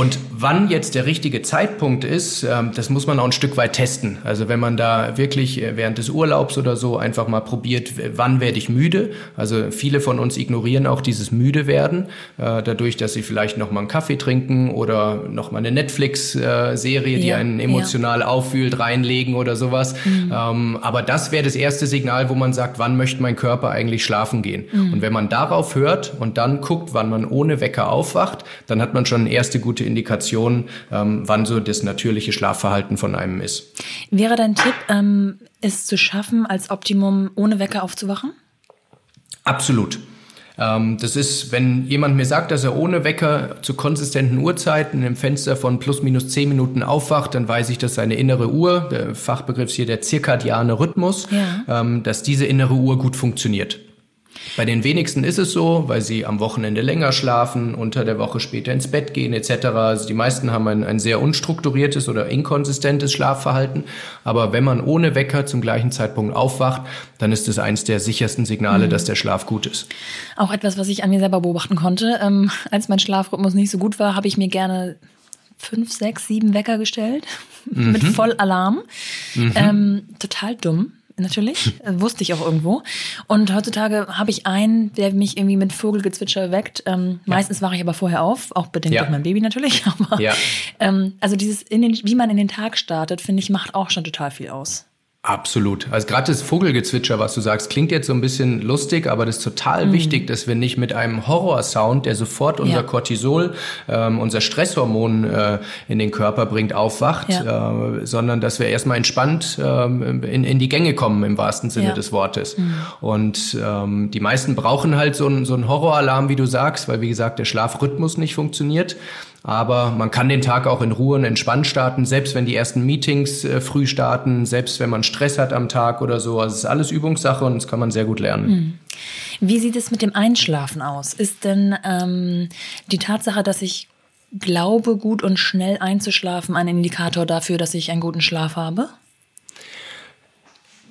Und wann jetzt der richtige Zeitpunkt ist, ähm, das muss man auch ein Stück weit testen. Also wenn man da wirklich äh, während des Urlaubs oder so einfach mal probiert, wann werde ich müde? Also viele von uns ignorieren auch dieses müde werden, äh, dadurch, dass sie vielleicht noch mal einen Kaffee trinken oder noch mal eine Netflix-Serie, die ja, einen emotional ja. auffühlt, reinlegen oder sowas. Mhm. Ähm, aber das wäre das erste Signal, wo man sagt, wann möchte mein Körper eigentlich schlafen gehen? Mhm. Und wenn man darauf hört und dann guckt, wann man ohne Wecker aufwacht, dann hat man schon eine erste gute gute Indikation, ähm, wann so das natürliche Schlafverhalten von einem ist. Wäre dein Tipp, ähm, es zu schaffen, als Optimum ohne Wecker aufzuwachen? Absolut. Ähm, das ist, wenn jemand mir sagt, dass er ohne Wecker zu konsistenten Uhrzeiten im Fenster von plus minus zehn Minuten aufwacht, dann weiß ich, dass seine innere Uhr, der Fachbegriff ist hier der zirkadiane Rhythmus, ja. ähm, dass diese innere Uhr gut funktioniert. Bei den wenigsten ist es so, weil sie am Wochenende länger schlafen, unter der Woche später ins Bett gehen etc. Also die meisten haben ein, ein sehr unstrukturiertes oder inkonsistentes Schlafverhalten. Aber wenn man ohne Wecker zum gleichen Zeitpunkt aufwacht, dann ist es eins der sichersten Signale, mhm. dass der Schlaf gut ist. Auch etwas, was ich an mir selber beobachten konnte. Ähm, als mein Schlafrhythmus nicht so gut war, habe ich mir gerne fünf, sechs, sieben Wecker gestellt mhm. mit Vollalarm. Mhm. Ähm, total dumm natürlich. Äh, wusste ich auch irgendwo. Und heutzutage habe ich einen, der mich irgendwie mit Vogelgezwitscher weckt. Ähm, ja. Meistens wache ich aber vorher auf, auch bedingt ja. durch mein Baby natürlich. Aber ja. ähm, also dieses, in den, wie man in den Tag startet, finde ich, macht auch schon total viel aus. Absolut. Also gerade das Vogelgezwitscher, was du sagst, klingt jetzt so ein bisschen lustig, aber das ist total mhm. wichtig, dass wir nicht mit einem Horrorsound, der sofort unser ja. Cortisol, ähm, unser Stresshormon äh, in den Körper bringt, aufwacht, ja. äh, sondern dass wir erstmal entspannt ähm, in, in die Gänge kommen, im wahrsten Sinne ja. des Wortes. Mhm. Und ähm, die meisten brauchen halt so einen so einen Horroralarm, wie du sagst, weil wie gesagt der Schlafrhythmus nicht funktioniert. Aber man kann den Tag auch in Ruhe und entspannt starten, selbst wenn die ersten Meetings äh, früh starten, selbst wenn man Stress hat am Tag oder so. Also es ist alles Übungssache und das kann man sehr gut lernen. Hm. Wie sieht es mit dem Einschlafen aus? Ist denn ähm, die Tatsache, dass ich glaube, gut und schnell einzuschlafen, ein Indikator dafür, dass ich einen guten Schlaf habe?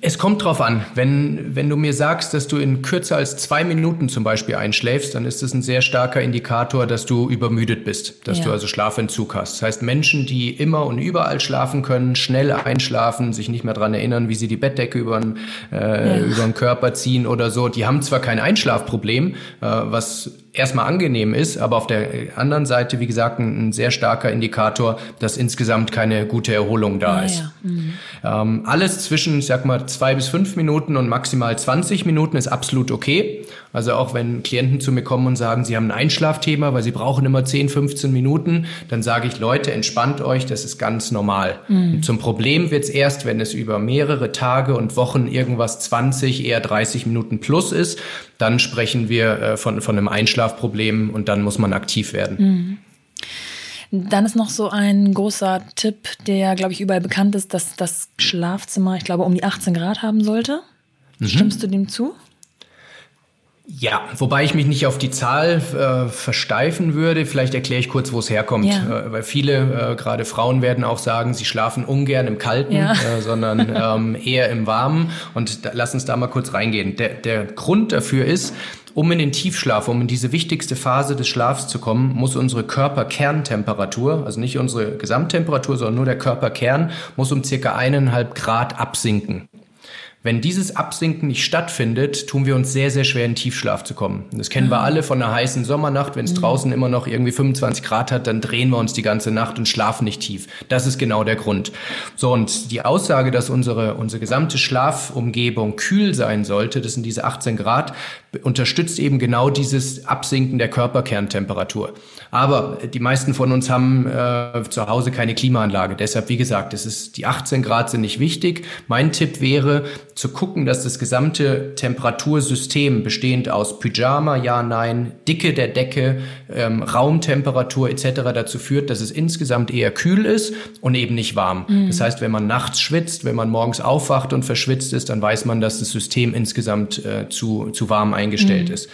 Es kommt drauf an. Wenn, wenn du mir sagst, dass du in kürzer als zwei Minuten zum Beispiel einschläfst, dann ist das ein sehr starker Indikator, dass du übermüdet bist, dass ja. du also Schlafentzug hast. Das heißt, Menschen, die immer und überall schlafen können, schnell einschlafen, sich nicht mehr dran erinnern, wie sie die Bettdecke über den, äh, ja. über den Körper ziehen oder so, die haben zwar kein Einschlafproblem, äh, was erstmal angenehm ist, aber auf der anderen Seite, wie gesagt, ein, ein sehr starker Indikator, dass insgesamt keine gute Erholung da ja, ist. Ja. Mhm. Ähm, alles zwischen, ich sag mal, zwei bis fünf Minuten und maximal 20 Minuten ist absolut okay. Also auch wenn Klienten zu mir kommen und sagen, sie haben ein Einschlafthema, weil sie brauchen immer 10, 15 Minuten, dann sage ich, Leute, entspannt euch, das ist ganz normal. Mhm. zum Problem wird es erst, wenn es über mehrere Tage und Wochen irgendwas 20, eher 30 Minuten plus ist. Dann sprechen wir äh, von, von einem Einschlafproblem und dann muss man aktiv werden. Mhm. Dann ist noch so ein großer Tipp, der, glaube ich, überall bekannt ist, dass das Schlafzimmer, ich glaube, um die 18 Grad haben sollte. Mhm. Stimmst du dem zu? Ja, wobei ich mich nicht auf die Zahl äh, versteifen würde. Vielleicht erkläre ich kurz, wo es herkommt. Ja. Äh, weil viele, äh, gerade Frauen, werden auch sagen, sie schlafen ungern im Kalten, ja. äh, sondern ähm, eher im Warmen. Und da, lass uns da mal kurz reingehen. Der, der Grund dafür ist, um in den Tiefschlaf, um in diese wichtigste Phase des Schlafs zu kommen, muss unsere Körperkerntemperatur, also nicht unsere Gesamttemperatur, sondern nur der Körperkern, muss um circa eineinhalb Grad absinken. Wenn dieses Absinken nicht stattfindet, tun wir uns sehr, sehr schwer in Tiefschlaf zu kommen. Das kennen wir alle von einer heißen Sommernacht. Wenn es mhm. draußen immer noch irgendwie 25 Grad hat, dann drehen wir uns die ganze Nacht und schlafen nicht tief. Das ist genau der Grund. So, und die Aussage, dass unsere, unsere gesamte Schlafumgebung kühl sein sollte, das sind diese 18 Grad, unterstützt eben genau dieses Absinken der Körperkerntemperatur. Aber die meisten von uns haben äh, zu Hause keine Klimaanlage. Deshalb, wie gesagt, es ist, die 18 Grad sind nicht wichtig. Mein Tipp wäre, zu gucken, dass das gesamte Temperatursystem bestehend aus Pyjama, ja, nein, Dicke der Decke, ähm, Raumtemperatur etc. dazu führt, dass es insgesamt eher kühl ist und eben nicht warm. Mhm. Das heißt, wenn man nachts schwitzt, wenn man morgens aufwacht und verschwitzt ist, dann weiß man, dass das System insgesamt äh, zu, zu warm eingestellt mhm. ist.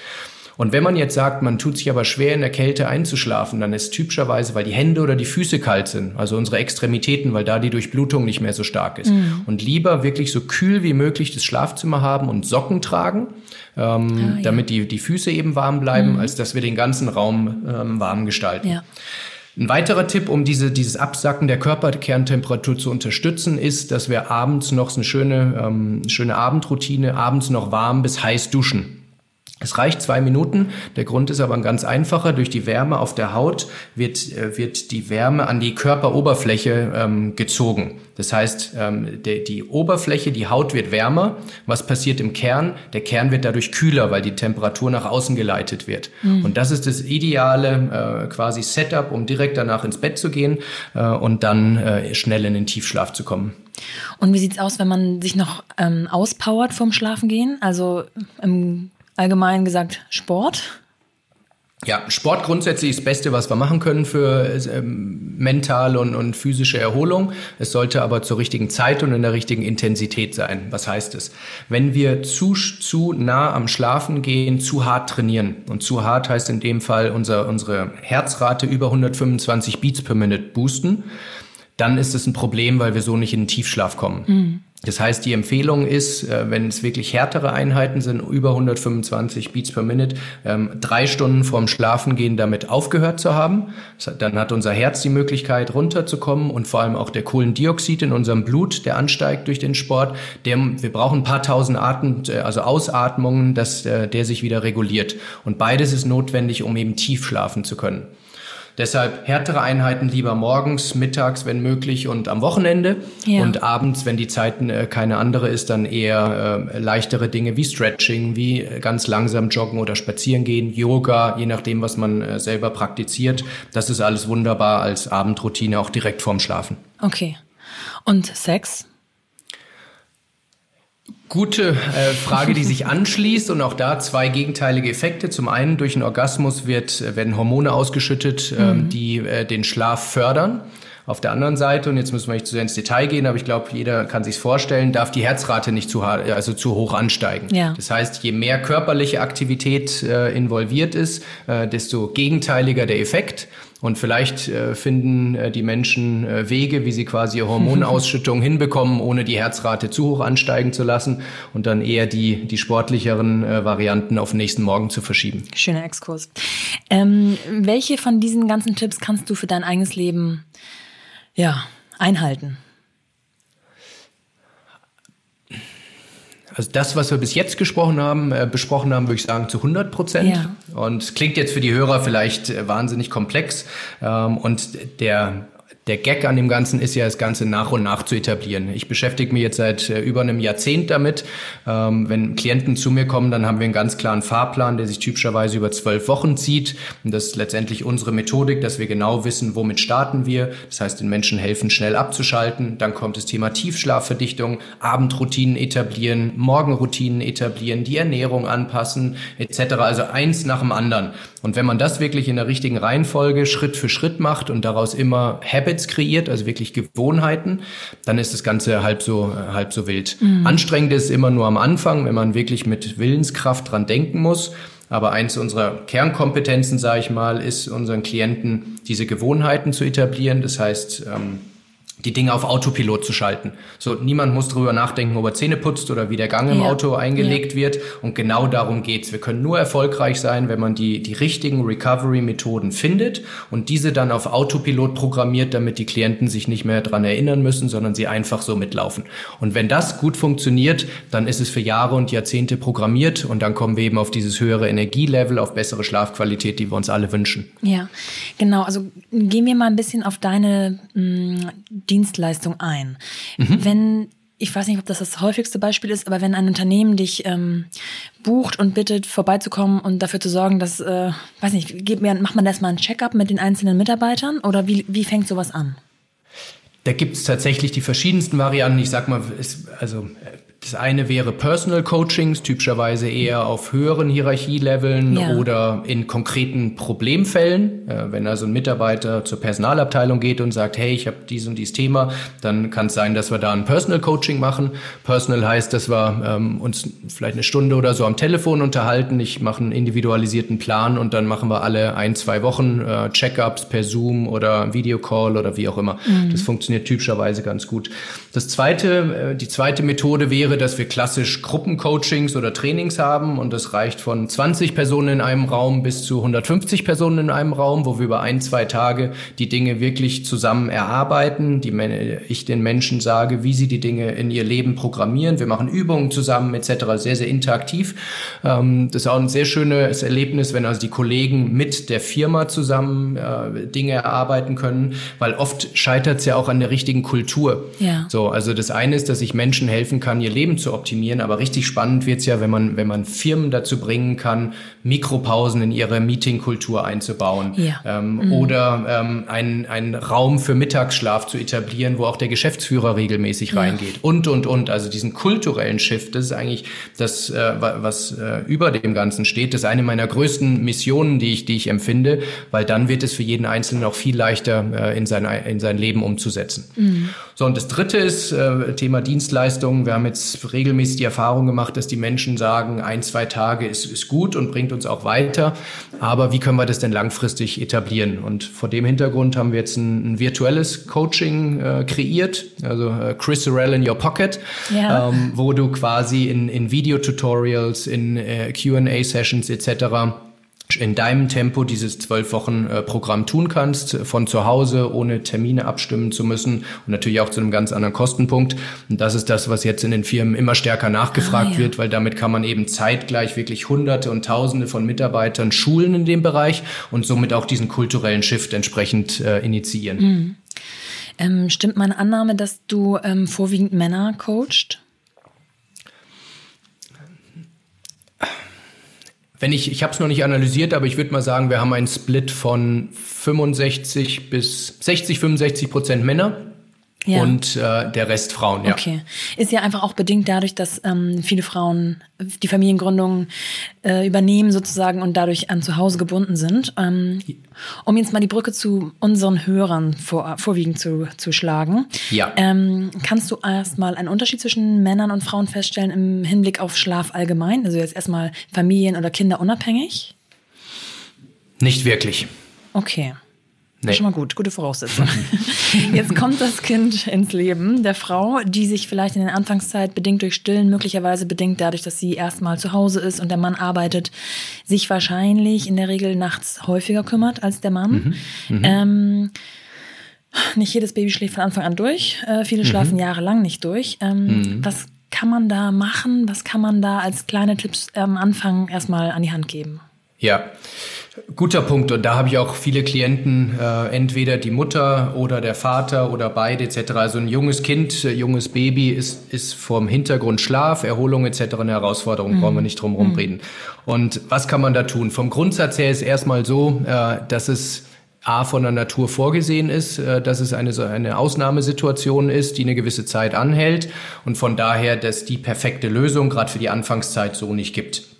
Und wenn man jetzt sagt, man tut sich aber schwer in der Kälte einzuschlafen, dann ist typischerweise, weil die Hände oder die Füße kalt sind, also unsere Extremitäten, weil da die Durchblutung nicht mehr so stark ist. Mhm. Und lieber wirklich so kühl wie möglich das Schlafzimmer haben und Socken tragen, ähm, ah, ja. damit die, die Füße eben warm bleiben, mhm. als dass wir den ganzen Raum ähm, warm gestalten. Ja. Ein weiterer Tipp, um diese, dieses Absacken der Körperkerntemperatur zu unterstützen, ist, dass wir abends noch eine schöne, ähm, schöne Abendroutine, abends noch warm bis heiß duschen. Es reicht zwei Minuten. Der Grund ist aber ein ganz einfacher. Durch die Wärme auf der Haut wird, äh, wird die Wärme an die Körperoberfläche ähm, gezogen. Das heißt, ähm, de, die Oberfläche, die Haut wird wärmer. Was passiert im Kern? Der Kern wird dadurch kühler, weil die Temperatur nach außen geleitet wird. Mhm. Und das ist das ideale äh, quasi Setup, um direkt danach ins Bett zu gehen äh, und dann äh, schnell in den Tiefschlaf zu kommen. Und wie sieht's aus, wenn man sich noch ähm, auspowert vorm Schlafengehen? Also im allgemein gesagt Sport? Ja, Sport grundsätzlich ist das Beste, was wir machen können für ähm, mentale und, und physische Erholung. Es sollte aber zur richtigen Zeit und in der richtigen Intensität sein. Was heißt es? Wenn wir zu, zu nah am Schlafen gehen, zu hart trainieren. Und zu hart heißt in dem Fall unser, unsere Herzrate über 125 Beats per Minute boosten, dann ist es ein Problem, weil wir so nicht in den Tiefschlaf kommen. Mhm. Das heißt, die Empfehlung ist, äh, wenn es wirklich härtere Einheiten sind, über 125 Beats per Minute, ähm, drei Stunden vorm Schlafengehen damit aufgehört zu haben. Dann hat unser Herz die Möglichkeit, runterzukommen und vor allem auch der Kohlendioxid in unserem Blut, der ansteigt durch den Sport. Der, wir brauchen ein paar tausend Atmen, äh, also Ausatmungen, dass äh, der sich wieder reguliert. Und beides ist notwendig, um eben tief schlafen zu können. Deshalb härtere Einheiten lieber morgens, mittags, wenn möglich und am Wochenende. Ja. Und abends, wenn die Zeit äh, keine andere ist, dann eher äh, leichtere Dinge wie Stretching, wie äh, ganz langsam joggen oder spazieren gehen, Yoga, je nachdem, was man äh, selber praktiziert. Das ist alles wunderbar als Abendroutine, auch direkt vorm Schlafen. Okay. Und Sex? Gute äh, Frage, die sich anschließt und auch da zwei gegenteilige Effekte. Zum einen durch einen Orgasmus wird, werden Hormone ausgeschüttet, äh, mhm. die äh, den Schlaf fördern. Auf der anderen Seite, und jetzt müssen wir nicht zu sehr ins Detail gehen, aber ich glaube, jeder kann sich vorstellen, darf die Herzrate nicht zu, also zu hoch ansteigen. Ja. Das heißt, je mehr körperliche Aktivität äh, involviert ist, äh, desto gegenteiliger der Effekt. Und vielleicht äh, finden äh, die Menschen äh, Wege, wie sie quasi ihre Hormonausschüttung hinbekommen, ohne die Herzrate zu hoch ansteigen zu lassen und dann eher die, die sportlicheren Varianten auf den nächsten Morgen zu verschieben. Schöner Exkurs. Ähm, welche von diesen ganzen Tipps kannst du für dein eigenes Leben ja, einhalten? Also das, was wir bis jetzt gesprochen haben, äh, besprochen haben, würde ich sagen zu 100 Prozent. Ja. Und klingt jetzt für die Hörer vielleicht äh, wahnsinnig komplex. Ähm, und der der Gag an dem Ganzen ist ja, das Ganze nach und nach zu etablieren. Ich beschäftige mich jetzt seit äh, über einem Jahrzehnt damit. Ähm, wenn Klienten zu mir kommen, dann haben wir einen ganz klaren Fahrplan, der sich typischerweise über zwölf Wochen zieht. Und das ist letztendlich unsere Methodik, dass wir genau wissen, womit starten wir. Das heißt, den Menschen helfen, schnell abzuschalten. Dann kommt das Thema Tiefschlafverdichtung, Abendroutinen etablieren, Morgenroutinen etablieren, die Ernährung anpassen, etc. Also eins nach dem anderen. Und wenn man das wirklich in der richtigen Reihenfolge Schritt für Schritt macht und daraus immer Habits kreiert, also wirklich Gewohnheiten, dann ist das Ganze halb so, halb so wild. Mhm. Anstrengend ist immer nur am Anfang, wenn man wirklich mit Willenskraft dran denken muss. Aber eins unserer Kernkompetenzen, sage ich mal, ist unseren Klienten diese Gewohnheiten zu etablieren. Das heißt, ähm, die Dinge auf Autopilot zu schalten. So, niemand muss drüber nachdenken, ob er Zähne putzt oder wie der Gang im ja. Auto eingelegt ja. wird. Und genau darum geht's. Wir können nur erfolgreich sein, wenn man die, die richtigen Recovery-Methoden findet und diese dann auf Autopilot programmiert, damit die Klienten sich nicht mehr dran erinnern müssen, sondern sie einfach so mitlaufen. Und wenn das gut funktioniert, dann ist es für Jahre und Jahrzehnte programmiert und dann kommen wir eben auf dieses höhere Energielevel, auf bessere Schlafqualität, die wir uns alle wünschen. Ja, genau. Also gehen wir mal ein bisschen auf deine mh, mm, Dienstleistung ein. Mhm. Wenn ich weiß nicht, ob das das häufigste Beispiel ist, aber wenn ein Unternehmen dich ähm, bucht und bittet, vorbeizukommen und dafür zu sorgen, dass, äh, weiß nicht, geht mir, macht man erstmal ein Check-up mit den einzelnen Mitarbeitern oder wie, wie fängt sowas an? Da gibt es tatsächlich die verschiedensten Varianten. Ich sag mal, es, also das eine wäre Personal Coachings, typischerweise eher auf höheren Hierarchieleveln ja. oder in konkreten Problemfällen. Äh, wenn also ein Mitarbeiter zur Personalabteilung geht und sagt, hey, ich habe dies und dieses Thema, dann kann es sein, dass wir da ein Personal Coaching machen. Personal heißt, dass wir ähm, uns vielleicht eine Stunde oder so am Telefon unterhalten. Ich mache einen individualisierten Plan und dann machen wir alle ein, zwei Wochen äh, Check-ups per Zoom oder Videocall oder wie auch immer. Mhm. Das funktioniert typischerweise ganz gut. Das zweite, äh, die zweite Methode wäre, dass wir klassisch Gruppencoachings oder Trainings haben und das reicht von 20 Personen in einem Raum bis zu 150 Personen in einem Raum, wo wir über ein, zwei Tage die Dinge wirklich zusammen erarbeiten, die ich den Menschen sage, wie sie die Dinge in ihr Leben programmieren. Wir machen Übungen zusammen etc. Sehr, sehr interaktiv. Ähm, das ist auch ein sehr schönes Erlebnis, wenn also die Kollegen mit der Firma zusammen äh, Dinge erarbeiten können, weil oft scheitert es ja auch an der richtigen Kultur. Ja. So, also das eine ist, dass ich Menschen helfen kann, ihr Leben zu optimieren. Aber richtig spannend wird es ja, wenn man, wenn man Firmen dazu bringen kann, Mikropausen in ihre Meetingkultur einzubauen. Ja. Ähm, mhm. Oder ähm, einen Raum für Mittagsschlaf zu etablieren, wo auch der Geschäftsführer regelmäßig ja. reingeht. Und, und, und. Also diesen kulturellen Shift, das ist eigentlich das, äh, was äh, über dem Ganzen steht. Das ist eine meiner größten Missionen, die ich, die ich empfinde, weil dann wird es für jeden Einzelnen auch viel leichter äh, in, sein, in sein Leben umzusetzen. Mhm. So, und das dritte ist äh, Thema Dienstleistungen. Wir haben jetzt regelmäßig die Erfahrung gemacht, dass die Menschen sagen, ein, zwei Tage ist, ist gut und bringt uns auch weiter. Aber wie können wir das denn langfristig etablieren? Und vor dem Hintergrund haben wir jetzt ein, ein virtuelles Coaching äh, kreiert, also äh, Chris Sorrell in Your Pocket, ja. ähm, wo du quasi in, in Video-Tutorials, in äh, Q&A-Sessions etc in deinem Tempo dieses zwölf Wochen äh, Programm tun kannst, von zu Hause, ohne Termine abstimmen zu müssen und natürlich auch zu einem ganz anderen Kostenpunkt. Und das ist das, was jetzt in den Firmen immer stärker nachgefragt ah, ja. wird, weil damit kann man eben zeitgleich wirklich Hunderte und Tausende von Mitarbeitern schulen in dem Bereich und somit auch diesen kulturellen Shift entsprechend äh, initiieren. Mhm. Ähm, stimmt meine Annahme, dass du ähm, vorwiegend Männer coacht? Wenn ich, ich habe es noch nicht analysiert, aber ich würde mal sagen, wir haben einen Split von 65 bis 60, 65 Prozent Männer ja. und äh, der Rest Frauen. Ja. Okay. Ist ja einfach auch bedingt dadurch, dass ähm, viele Frauen die Familiengründung äh, übernehmen sozusagen und dadurch an zu Hause gebunden sind. Ähm, um jetzt mal die Brücke zu unseren Hörern vor, vorwiegend zu, zu schlagen. Ja. Ähm, kannst du erstmal einen Unterschied zwischen Männern und Frauen feststellen im Hinblick auf Schlaf allgemein? Also jetzt erstmal Familien- oder Kinder unabhängig? Nicht wirklich. Okay. Nee. Schon mal gut, gute Voraussetzung. Jetzt kommt das Kind ins Leben der Frau, die sich vielleicht in der Anfangszeit bedingt durch Stillen, möglicherweise bedingt dadurch, dass sie erstmal zu Hause ist und der Mann arbeitet, sich wahrscheinlich in der Regel nachts häufiger kümmert als der Mann. Mhm. Mhm. Ähm, nicht jedes Baby schläft von Anfang an durch. Äh, viele mhm. schlafen jahrelang nicht durch. Ähm, mhm. Was kann man da machen? Was kann man da als kleine Tipps am Anfang erstmal an die Hand geben? Ja, guter Punkt. Und da habe ich auch viele Klienten, äh, entweder die Mutter oder der Vater oder beide etc. Also ein junges Kind, äh, junges Baby ist, ist vom Hintergrund Schlaf, Erholung etc. eine Herausforderung, mhm. brauchen wir nicht drum herum mhm. reden. Und was kann man da tun? Vom Grundsatz her ist erstmal so, äh, dass es A von der Natur vorgesehen ist, äh, dass es eine, eine Ausnahmesituation ist, die eine gewisse Zeit anhält und von daher, dass die perfekte Lösung gerade für die Anfangszeit so nicht gibt.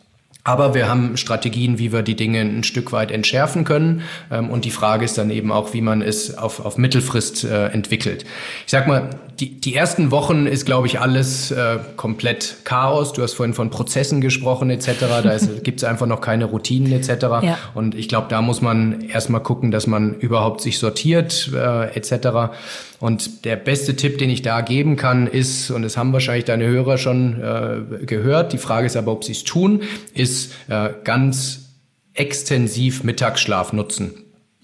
Aber wir haben Strategien, wie wir die Dinge ein Stück weit entschärfen können. Ähm, und die Frage ist dann eben auch, wie man es auf, auf Mittelfrist äh, entwickelt. Ich sag mal, die, die ersten Wochen ist, glaube ich, alles äh, komplett Chaos. Du hast vorhin von Prozessen gesprochen etc. Da gibt es einfach noch keine Routinen etc. Ja. Und ich glaube, da muss man erstmal gucken, dass man überhaupt sich sortiert äh, etc. Und der beste Tipp, den ich da geben kann, ist, und das haben wahrscheinlich deine Hörer schon äh, gehört, die Frage ist aber, ob sie es tun, ist äh, ganz extensiv Mittagsschlaf nutzen.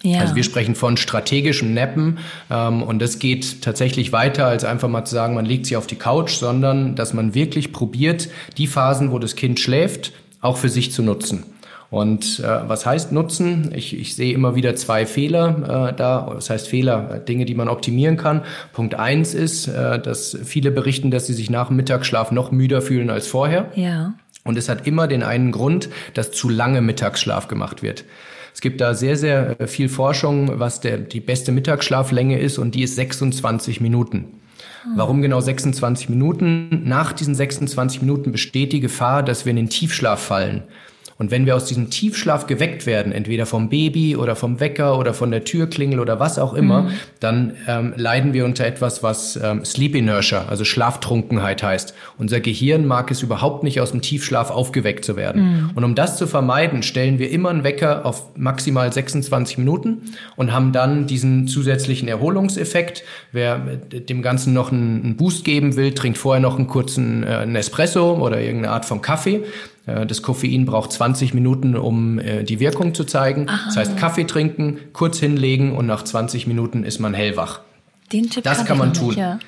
Ja. Also wir sprechen von strategischem Nappen ähm, und das geht tatsächlich weiter, als einfach mal zu sagen, man legt sich auf die Couch, sondern dass man wirklich probiert, die Phasen, wo das Kind schläft, auch für sich zu nutzen. Und äh, was heißt Nutzen? Ich, ich sehe immer wieder zwei Fehler äh, da. Das heißt Fehler, äh, Dinge, die man optimieren kann. Punkt eins ist, äh, dass viele berichten, dass sie sich nach dem Mittagsschlaf noch müder fühlen als vorher. Ja. Und es hat immer den einen Grund, dass zu lange Mittagsschlaf gemacht wird. Es gibt da sehr, sehr äh, viel Forschung, was der, die beste Mittagsschlaflänge ist und die ist 26 Minuten. Hm. Warum genau 26 Minuten? Nach diesen 26 Minuten besteht die Gefahr, dass wir in den Tiefschlaf fallen. Und wenn wir aus diesem Tiefschlaf geweckt werden, entweder vom Baby oder vom Wecker oder von der Türklingel oder was auch immer, mhm. dann ähm, leiden wir unter etwas, was ähm, Sleep Inertia, also Schlaftrunkenheit heißt. Unser Gehirn mag es überhaupt nicht, aus dem Tiefschlaf aufgeweckt zu werden. Mhm. Und um das zu vermeiden, stellen wir immer einen Wecker auf maximal 26 Minuten und haben dann diesen zusätzlichen Erholungseffekt. Wer dem Ganzen noch einen Boost geben will, trinkt vorher noch einen kurzen äh, Espresso oder irgendeine Art von Kaffee. Äh, das Koffein braucht 20 Minuten, um äh, die Wirkung zu zeigen. Aha. Das heißt, Kaffee trinken, kurz hinlegen und nach 20 Minuten ist man hellwach. Den Tipp das kann man tun. Nicht, ja.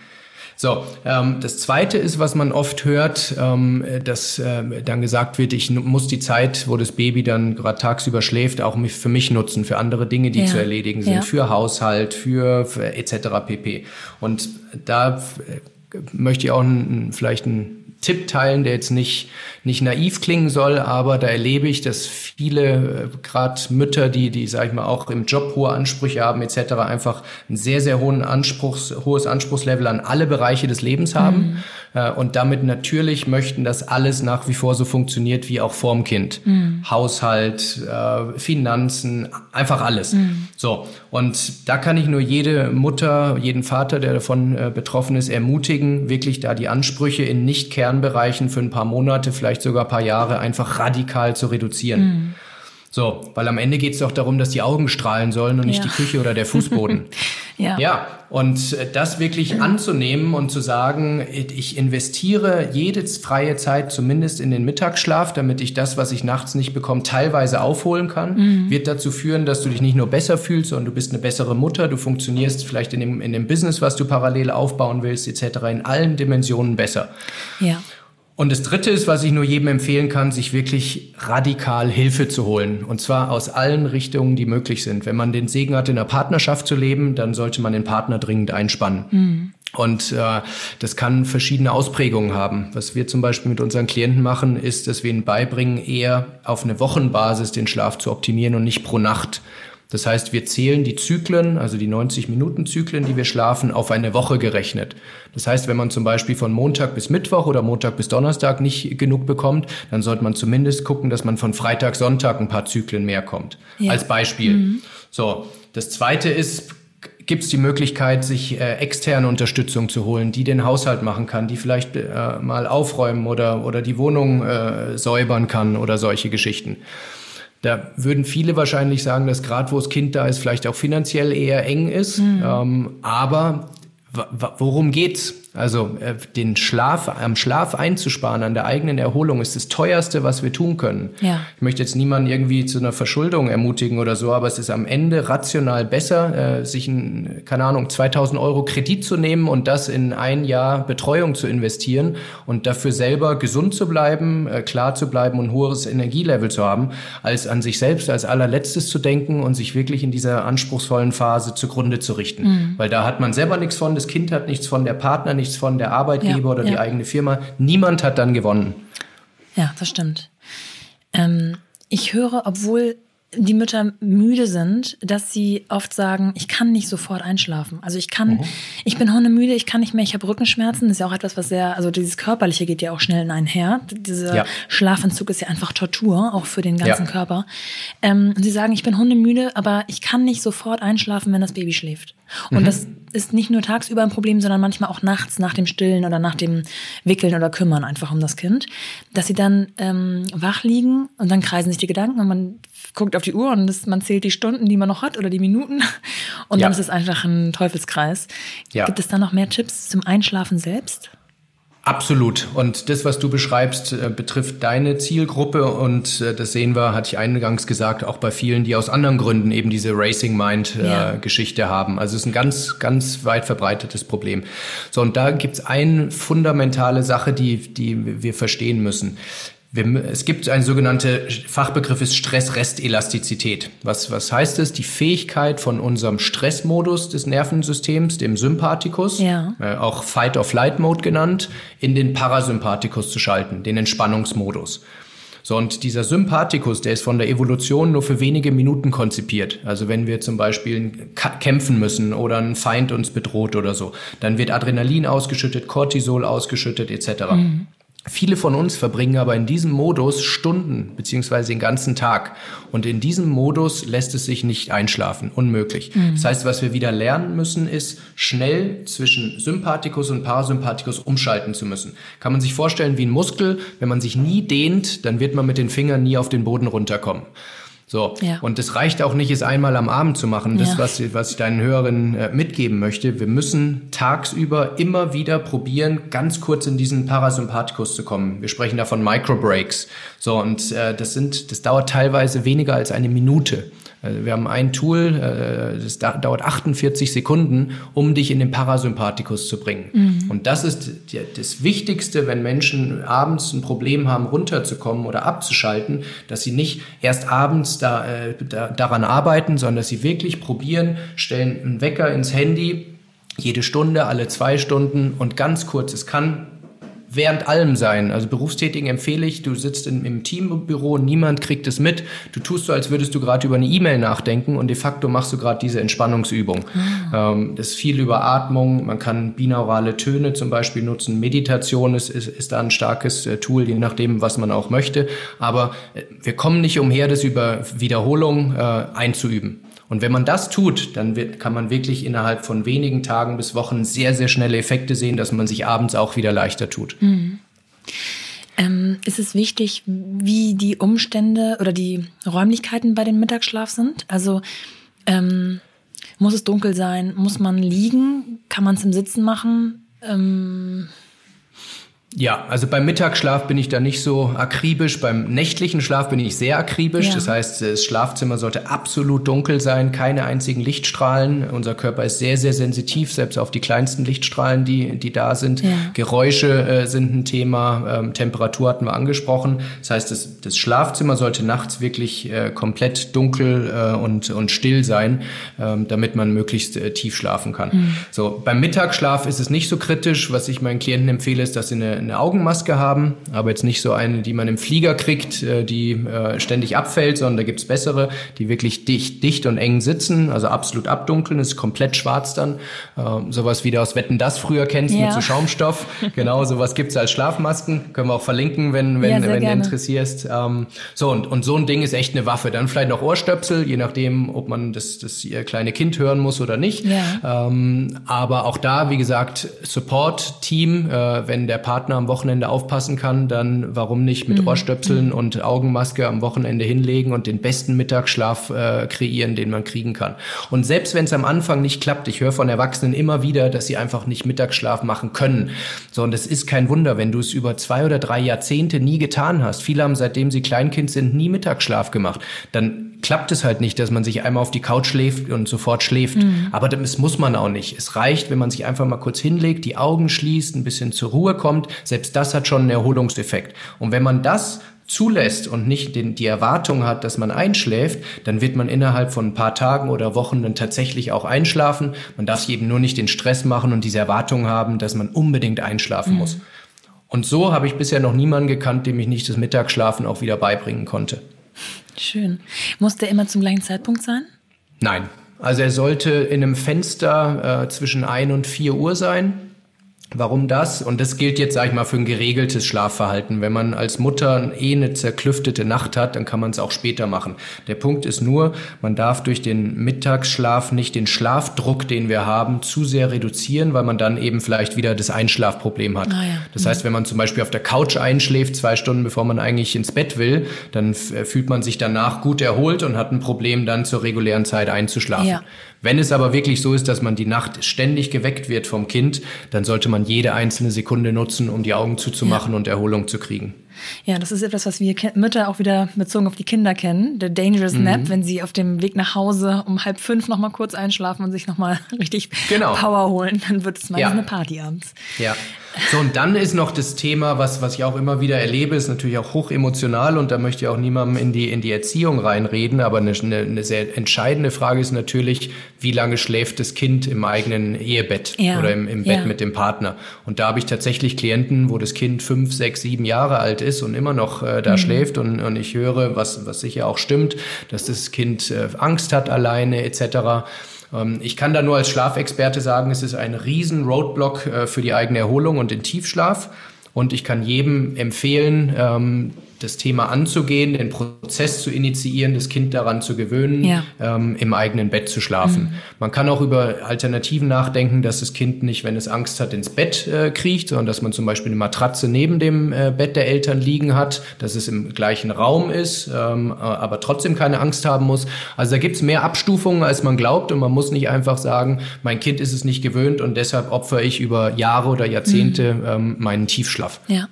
So, ähm, das Zweite ist, was man oft hört, ähm, dass äh, dann gesagt wird, ich muss die Zeit, wo das Baby dann gerade tagsüber schläft, auch für mich nutzen, für andere Dinge, die ja. zu erledigen sind, ja. für Haushalt, für, für etc. pp. Und da äh, möchte ich auch ein, vielleicht ein Tipp teilen, der jetzt nicht, nicht naiv klingen soll, aber da erlebe ich, dass viele, äh, gerade Mütter, die, die, sag ich mal, auch im Job hohe Ansprüche haben, etc., einfach ein sehr, sehr hohen Anspruchs, hohes Anspruchslevel an alle Bereiche des Lebens haben mhm. äh, und damit natürlich möchten, dass alles nach wie vor so funktioniert wie auch vorm Kind. Mhm. Haushalt, äh, Finanzen, einfach alles. Mhm. So. Und da kann ich nur jede Mutter, jeden Vater, der davon betroffen ist, ermutigen, wirklich da die Ansprüche in Nicht-Kern Kernbereichen für ein paar Monate, vielleicht sogar ein paar Jahre einfach radikal zu reduzieren. Mhm. So, weil am Ende geht es doch darum, dass die Augen strahlen sollen und nicht ja. die Küche oder der Fußboden. ja. ja, und äh, das wirklich anzunehmen und zu sagen, ich investiere jede freie Zeit zumindest in den Mittagsschlaf, damit ich das, was ich nachts nicht bekomme, teilweise aufholen kann, mhm. wird dazu führen, dass du dich nicht nur besser fühlst, sondern du bist eine bessere Mutter, du funktionierst vielleicht in dem, in dem Business, was du parallel aufbauen willst, etc. in allen Dimensionen besser. Ja. Und das Dritte ist, was ich nur jedem empfehlen kann, sich wirklich radikal Hilfe zu holen. Und zwar aus allen Richtungen, die möglich sind. Wenn man den Segen hat, in einer Partnerschaft zu leben, dann sollte man den Partner dringend einspannen. Mhm. Und äh, das kann verschiedene Ausprägungen haben. Was wir zum Beispiel mit unseren Klienten machen, ist, dass wir ihnen beibringen, eher auf eine Wochenbasis den Schlaf zu optimieren und nicht pro Nacht. Das heißt, wir zählen die Zyklen, also die 90-Minuten-Zyklen, die wir schlafen, auf eine Woche gerechnet. Das heißt, wenn man zum Beispiel von Montag bis Mittwoch oder Montag bis Donnerstag nicht genug bekommt, dann sollte man zumindest gucken, dass man von Freitag, Sonntag ein paar Zyklen mehr kommt. Ja. Als Beispiel. Mhm. So, das Zweite ist, gibt es die Möglichkeit, sich äh, externe Unterstützung zu holen, die den Haushalt machen kann, die vielleicht äh, mal aufräumen oder, oder die Wohnung äh, säubern kann oder solche Geschichten. Da würden viele wahrscheinlich sagen, dass gerade wo das Kind da ist, vielleicht auch finanziell eher eng ist. Mhm. Ähm, aber worum geht's? Also äh, den Schlaf, am Schlaf einzusparen, an der eigenen Erholung ist das teuerste, was wir tun können. Ja. Ich möchte jetzt niemanden irgendwie zu einer Verschuldung ermutigen oder so, aber es ist am Ende rational besser, äh, sich ein, keine Ahnung, 2000 Euro Kredit zu nehmen und das in ein Jahr Betreuung zu investieren und dafür selber gesund zu bleiben, äh, klar zu bleiben und ein hohes Energielevel zu haben, als an sich selbst als allerletztes zu denken und sich wirklich in dieser anspruchsvollen Phase zugrunde zu richten. Mhm. Weil da hat man selber nichts von, das Kind hat nichts von, der Partner nichts nichts von, der Arbeitgeber ja, oder ja. die eigene Firma. Niemand hat dann gewonnen. Ja, das stimmt. Ähm, ich höre, obwohl die Mütter müde sind, dass sie oft sagen, ich kann nicht sofort einschlafen. Also ich kann, mhm. ich bin hundemüde, ich kann nicht mehr, ich habe Rückenschmerzen. Das ist ja auch etwas, was sehr, also dieses Körperliche geht ja auch schnell in einher. Dieser ja. Schlafentzug ist ja einfach Tortur, auch für den ganzen ja. Körper. Ähm, und sie sagen, ich bin hundemüde, aber ich kann nicht sofort einschlafen, wenn das Baby schläft. Und mhm. das ist nicht nur tagsüber ein Problem, sondern manchmal auch nachts nach dem Stillen oder nach dem Wickeln oder Kümmern einfach um das Kind, dass sie dann ähm, wach liegen und dann kreisen sich die Gedanken und man guckt auf die Uhr und das, man zählt die Stunden, die man noch hat oder die Minuten und ja. dann ist es einfach ein Teufelskreis. Ja. Gibt es da noch mehr Tipps zum Einschlafen selbst? Absolut. Und das, was du beschreibst, äh, betrifft deine Zielgruppe. Und äh, das sehen wir, hatte ich eingangs gesagt, auch bei vielen, die aus anderen Gründen eben diese Racing Mind äh, ja. Geschichte haben. Also es ist ein ganz, ganz weit verbreitetes Problem. So, und da gibt's eine fundamentale Sache, die, die wir verstehen müssen. Es gibt ein sogenannte Fachbegriff ist Stress-Rest-Elastizität. Was, was heißt es? Die Fähigkeit von unserem Stressmodus des Nervensystems, dem Sympathikus, ja. äh, auch Fight-of-Flight-Mode genannt, in den Parasympathikus zu schalten, den Entspannungsmodus. So, und dieser Sympathikus, der ist von der Evolution nur für wenige Minuten konzipiert. Also wenn wir zum Beispiel kämpfen müssen oder ein Feind uns bedroht oder so, dann wird Adrenalin ausgeschüttet, Cortisol ausgeschüttet etc. Mhm. Viele von uns verbringen aber in diesem Modus Stunden beziehungsweise den ganzen Tag. Und in diesem Modus lässt es sich nicht einschlafen. Unmöglich. Mhm. Das heißt, was wir wieder lernen müssen, ist schnell zwischen Sympathikus und Parasympathikus umschalten zu müssen. Kann man sich vorstellen wie ein Muskel. Wenn man sich nie dehnt, dann wird man mit den Fingern nie auf den Boden runterkommen. So. Ja. Und es reicht auch nicht, es einmal am Abend zu machen. Das, ja. was, was ich deinen Hörern äh, mitgeben möchte. Wir müssen tagsüber immer wieder probieren, ganz kurz in diesen Parasympathikus zu kommen. Wir sprechen da von Microbreaks. So, und äh, das sind, das dauert teilweise weniger als eine Minute. Also wir haben ein Tool, äh, das dauert 48 Sekunden, um dich in den Parasympathikus zu bringen. Mhm. Und das ist das Wichtigste, wenn Menschen abends ein Problem haben, runterzukommen oder abzuschalten, dass sie nicht erst abends da, äh, da, daran arbeiten, sondern dass sie wirklich probieren, stellen einen Wecker ins Handy, jede Stunde, alle zwei Stunden und ganz kurz. Es kann während allem sein. Also Berufstätigen empfehle ich, du sitzt in, im Teambüro, niemand kriegt es mit. Du tust so, als würdest du gerade über eine E-Mail nachdenken und de facto machst du gerade diese Entspannungsübung. Mhm. Ähm, das ist viel über Atmung, man kann binaurale Töne zum Beispiel nutzen. Meditation ist, ist, ist da ein starkes äh, Tool, je nachdem, was man auch möchte. Aber äh, wir kommen nicht umher, das über Wiederholung äh, einzuüben. Und wenn man das tut, dann kann man wirklich innerhalb von wenigen Tagen bis Wochen sehr, sehr schnelle Effekte sehen, dass man sich abends auch wieder leichter tut. Mhm. Ähm, ist es wichtig, wie die Umstände oder die Räumlichkeiten bei dem Mittagsschlaf sind? Also ähm, muss es dunkel sein? Muss man liegen? Kann man es im Sitzen machen? Ähm, ja, also beim Mittagsschlaf bin ich da nicht so akribisch. Beim nächtlichen Schlaf bin ich sehr akribisch. Ja. Das heißt, das Schlafzimmer sollte absolut dunkel sein, keine einzigen Lichtstrahlen. Unser Körper ist sehr, sehr sensitiv, selbst auf die kleinsten Lichtstrahlen, die, die da sind. Ja. Geräusche äh, sind ein Thema, ähm, Temperatur hatten wir angesprochen. Das heißt, das, das Schlafzimmer sollte nachts wirklich äh, komplett dunkel äh, und, und still sein, ähm, damit man möglichst äh, tief schlafen kann. Mhm. So, beim Mittagsschlaf ist es nicht so kritisch. Was ich meinen Klienten empfehle, ist, dass sie eine eine Augenmaske haben, aber jetzt nicht so eine, die man im Flieger kriegt, äh, die äh, ständig abfällt, sondern da gibt's bessere, die wirklich dicht, dicht und eng sitzen, also absolut abdunkeln, ist komplett schwarz dann. Ähm, sowas wie du aus Wetten das früher kennst ja. mit so Schaumstoff. genau, sowas gibt's als Schlafmasken. Können wir auch verlinken, wenn, wenn, ja, wenn du interessierst. Ähm, so, und, und so ein Ding ist echt eine Waffe. Dann vielleicht noch Ohrstöpsel, je nachdem, ob man das, das kleine Kind hören muss oder nicht. Ja. Ähm, aber auch da, wie gesagt, Support-Team, äh, wenn der Partner Partner am Wochenende aufpassen kann, dann warum nicht mit mhm. Ohrstöpseln mhm. und Augenmaske am Wochenende hinlegen und den besten Mittagsschlaf äh, kreieren, den man kriegen kann. Und selbst wenn es am Anfang nicht klappt, ich höre von Erwachsenen immer wieder, dass sie einfach nicht Mittagsschlaf machen können. So, und es ist kein Wunder, wenn du es über zwei oder drei Jahrzehnte nie getan hast. Viele haben seitdem sie Kleinkind sind nie Mittagsschlaf gemacht. Dann klappt es halt nicht, dass man sich einmal auf die Couch schläft und sofort schläft. Mhm. Aber das muss man auch nicht. Es reicht, wenn man sich einfach mal kurz hinlegt, die Augen schließt, ein bisschen zur Ruhe kommt. Selbst das hat schon einen Erholungseffekt. Und wenn man das zulässt und nicht den, die Erwartung hat, dass man einschläft, dann wird man innerhalb von ein paar Tagen oder Wochen dann tatsächlich auch einschlafen. Man darf sich eben nur nicht den Stress machen und diese Erwartung haben, dass man unbedingt einschlafen mhm. muss. Und so habe ich bisher noch niemanden gekannt, dem ich nicht das Mittagsschlafen auch wieder beibringen konnte. Schön. Muss der immer zum gleichen Zeitpunkt sein? Nein. Also er sollte in einem Fenster äh, zwischen 1 und 4 Uhr sein. Warum das? Und das gilt jetzt, sage ich mal, für ein geregeltes Schlafverhalten. Wenn man als Mutter eh eine zerklüftete Nacht hat, dann kann man es auch später machen. Der Punkt ist nur, man darf durch den Mittagsschlaf nicht den Schlafdruck, den wir haben, zu sehr reduzieren, weil man dann eben vielleicht wieder das Einschlafproblem hat. Ah, ja. Das heißt, wenn man zum Beispiel auf der Couch einschläft, zwei Stunden bevor man eigentlich ins Bett will, dann fühlt man sich danach gut erholt und hat ein Problem, dann zur regulären Zeit einzuschlafen. Ja. Wenn es aber wirklich so ist, dass man die Nacht ständig geweckt wird vom Kind, dann sollte man jede einzelne Sekunde nutzen, um die Augen zuzumachen ja. und Erholung zu kriegen. Ja, das ist etwas, was wir Mütter auch wieder bezogen auf die Kinder kennen. Der Dangerous mhm. Nap, wenn sie auf dem Weg nach Hause um halb fünf nochmal kurz einschlafen und sich nochmal richtig genau. Power holen, dann wird es meistens ja. eine Party abends. Ja. So, und dann ist noch das Thema, was, was ich auch immer wieder erlebe, ist natürlich auch hoch emotional und da möchte ich auch niemandem in die, in die Erziehung reinreden, aber eine, eine, eine sehr entscheidende Frage ist natürlich, wie lange schläft das Kind im eigenen Ehebett ja. oder im, im Bett ja. mit dem Partner. Und da habe ich tatsächlich Klienten, wo das Kind fünf, sechs, sieben Jahre alt ist und immer noch äh, da mhm. schläft und, und ich höre, was, was sicher auch stimmt, dass das Kind äh, Angst hat alleine etc. Ähm, ich kann da nur als Schlafexperte sagen, es ist ein riesen Roadblock äh, für die eigene Erholung und den Tiefschlaf. Und ich kann jedem empfehlen, ähm, das Thema anzugehen, den Prozess zu initiieren, das Kind daran zu gewöhnen, ja. ähm, im eigenen Bett zu schlafen. Mhm. Man kann auch über Alternativen nachdenken, dass das Kind nicht, wenn es Angst hat, ins Bett äh, kriecht, sondern dass man zum Beispiel eine Matratze neben dem äh, Bett der Eltern liegen hat, dass es im gleichen Raum ist, ähm, äh, aber trotzdem keine Angst haben muss. Also da gibt's mehr Abstufungen, als man glaubt und man muss nicht einfach sagen, mein Kind ist es nicht gewöhnt und deshalb opfere ich über Jahre oder Jahrzehnte mhm. ähm, meinen Tiefschlaf. Ja.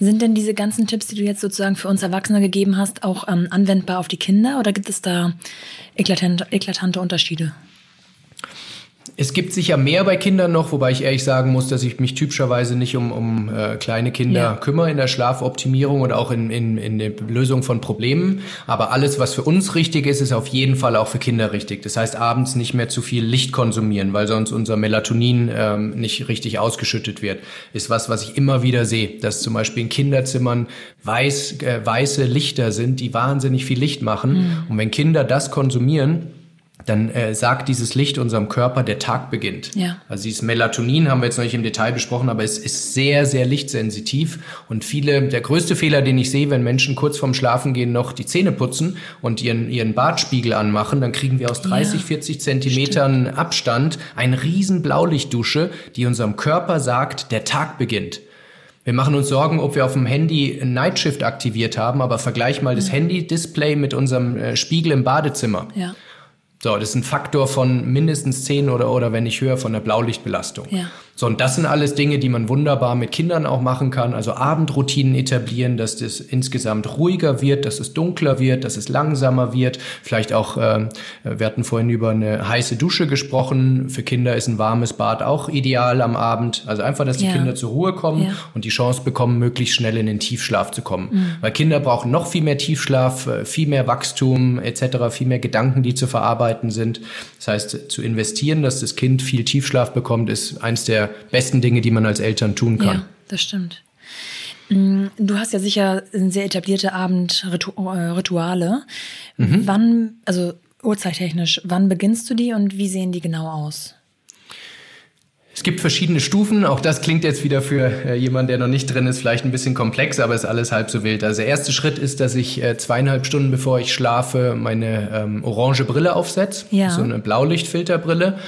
Sind denn diese ganzen Tipps, die du jetzt sozusagen für uns Erwachsene gegeben hast, auch ähm, anwendbar auf die Kinder oder gibt es da eklatante, eklatante Unterschiede? Es gibt sicher mehr bei Kindern noch, wobei ich ehrlich sagen muss, dass ich mich typischerweise nicht um, um äh, kleine Kinder ja. kümmere in der Schlafoptimierung oder auch in, in, in der Lösung von Problemen. Aber alles, was für uns richtig ist, ist auf jeden Fall auch für Kinder richtig. Das heißt, abends nicht mehr zu viel Licht konsumieren, weil sonst unser Melatonin ähm, nicht richtig ausgeschüttet wird. Ist was, was ich immer wieder sehe, dass zum Beispiel in Kinderzimmern weiß, äh, weiße Lichter sind, die wahnsinnig viel Licht machen. Mhm. Und wenn Kinder das konsumieren, dann äh, sagt dieses Licht unserem Körper, der Tag beginnt. Ja. Also dieses Melatonin haben wir jetzt noch nicht im Detail besprochen, aber es ist sehr, sehr lichtsensitiv. Und viele, der größte Fehler, den ich sehe, wenn Menschen kurz vorm Schlafengehen noch die Zähne putzen und ihren, ihren Bartspiegel anmachen, dann kriegen wir aus 30, ja, 40 Zentimetern stimmt. Abstand eine riesen Blaulichtdusche, die unserem Körper sagt, der Tag beginnt. Wir machen uns Sorgen, ob wir auf dem Handy Night Shift aktiviert haben, aber vergleich mal das Handy-Display mit unserem äh, Spiegel im Badezimmer. Ja. So, das ist ein Faktor von mindestens 10 oder, oder wenn nicht höher von der Blaulichtbelastung. Ja. So, und das sind alles Dinge, die man wunderbar mit Kindern auch machen kann. Also Abendroutinen etablieren, dass das insgesamt ruhiger wird, dass es dunkler wird, dass es langsamer wird. Vielleicht auch, äh, wir hatten vorhin über eine heiße Dusche gesprochen. Für Kinder ist ein warmes Bad auch ideal am Abend. Also einfach, dass die ja. Kinder zur Ruhe kommen ja. und die Chance bekommen, möglichst schnell in den Tiefschlaf zu kommen. Mhm. Weil Kinder brauchen noch viel mehr Tiefschlaf, äh, viel mehr Wachstum etc., viel mehr Gedanken, die zu verarbeiten sind. Das heißt, zu investieren, dass das Kind viel Tiefschlaf bekommt, ist eins der besten Dinge, die man als Eltern tun kann. Ja, das stimmt. Mm, du hast ja sicher sehr etablierte Abendrituale. Mhm. Wann, also uhrzeittechnisch, wann beginnst du die und wie sehen die genau aus? Es gibt verschiedene Stufen. Auch das klingt jetzt wieder für äh, jemanden, der noch nicht drin ist, vielleicht ein bisschen komplex, aber ist alles halb so wild. Also der erste Schritt ist, dass ich äh, zweieinhalb Stunden bevor ich schlafe meine ähm, orange Brille aufsetze, ja. so eine Blaulichtfilterbrille.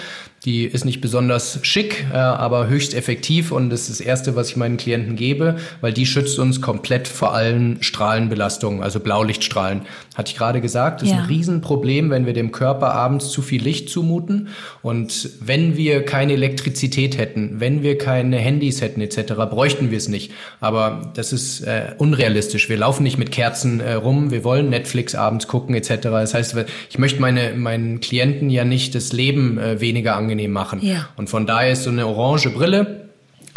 Die ist nicht besonders schick, äh, aber höchst effektiv und das ist das Erste, was ich meinen Klienten gebe, weil die schützt uns komplett vor allen Strahlenbelastungen, also Blaulichtstrahlen. Hatte ich gerade gesagt, das ja. ist ein Riesenproblem, wenn wir dem Körper abends zu viel Licht zumuten und wenn wir keine Elektrizität hätten, wenn wir keine Handys hätten etc., bräuchten wir es nicht. Aber das ist äh, unrealistisch. Wir laufen nicht mit Kerzen äh, rum, wir wollen Netflix abends gucken etc. Das heißt, ich möchte meine, meinen Klienten ja nicht das Leben äh, weniger angenehm machen. Ja. Und von daher ist so eine orange Brille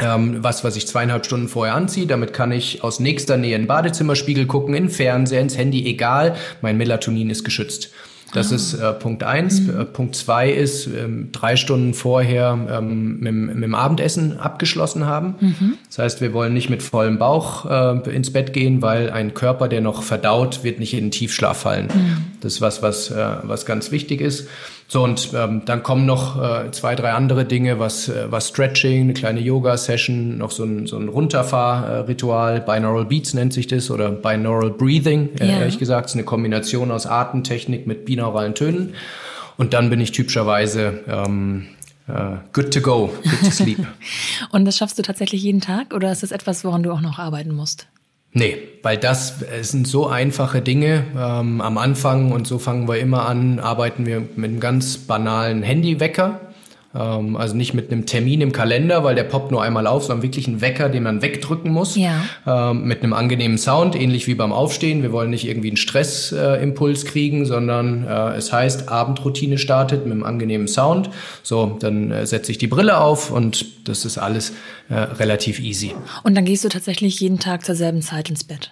ähm, was, was ich zweieinhalb Stunden vorher anziehe. Damit kann ich aus nächster Nähe in den Badezimmerspiegel gucken, in Fernseher, ins Handy, egal. Mein Melatonin ist geschützt. Das ah. ist äh, Punkt eins. Mhm. Äh, Punkt zwei ist, ähm, drei Stunden vorher ähm, mit, mit, dem Abendessen abgeschlossen haben. Mhm. Das heißt, wir wollen nicht mit vollem Bauch äh, ins Bett gehen, weil ein Körper, der noch verdaut, wird nicht in den Tiefschlaf fallen. Mhm. Das ist was, was, äh, was ganz wichtig ist. So, und ähm, dann kommen noch äh, zwei, drei andere Dinge, was, äh, was Stretching, eine kleine Yoga-Session, noch so ein, so ein Runterfahrritual, Binaural Beats nennt sich das, oder Binaural Breathing, äh, ja. ehrlich gesagt, ist eine Kombination aus Atemtechnik mit binauralen Tönen. Und dann bin ich typischerweise ähm, Uh, good to go, good to sleep. und das schaffst du tatsächlich jeden Tag oder ist das etwas, woran du auch noch arbeiten musst? Nee, weil das sind so einfache Dinge. Ähm, am Anfang, und so fangen wir immer an, arbeiten wir mit einem ganz banalen Handywecker. Ähm, also nicht mit einem Termin im Kalender, weil der poppt nur einmal auf, sondern wirklich ein Wecker, den man wegdrücken muss. Ja. Ähm, mit einem angenehmen Sound, ähnlich wie beim Aufstehen. Wir wollen nicht irgendwie einen Stressimpuls kriegen, sondern äh, es heißt, Abendroutine startet mit einem angenehmen Sound. So, dann äh, setze ich die Brille auf und das ist alles äh, relativ easy. Und dann gehst du tatsächlich jeden Tag zur selben Zeit ins Bett?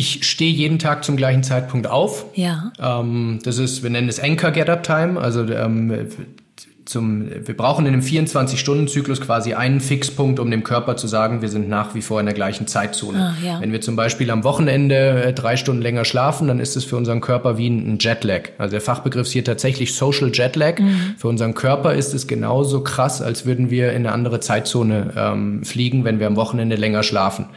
Ich stehe jeden Tag zum gleichen Zeitpunkt auf. Ja. Ähm, das ist, wir nennen es Anchor Get-Up Time. Also ähm, zum, wir brauchen in einem 24-Stunden-Zyklus quasi einen Fixpunkt, um dem Körper zu sagen, wir sind nach wie vor in der gleichen Zeitzone. Ah, ja. Wenn wir zum Beispiel am Wochenende äh, drei Stunden länger schlafen, dann ist es für unseren Körper wie ein Jetlag. Also der Fachbegriff ist hier tatsächlich Social Jetlag. Mhm. Für unseren Körper ist es genauso krass, als würden wir in eine andere Zeitzone ähm, fliegen, wenn wir am Wochenende länger schlafen.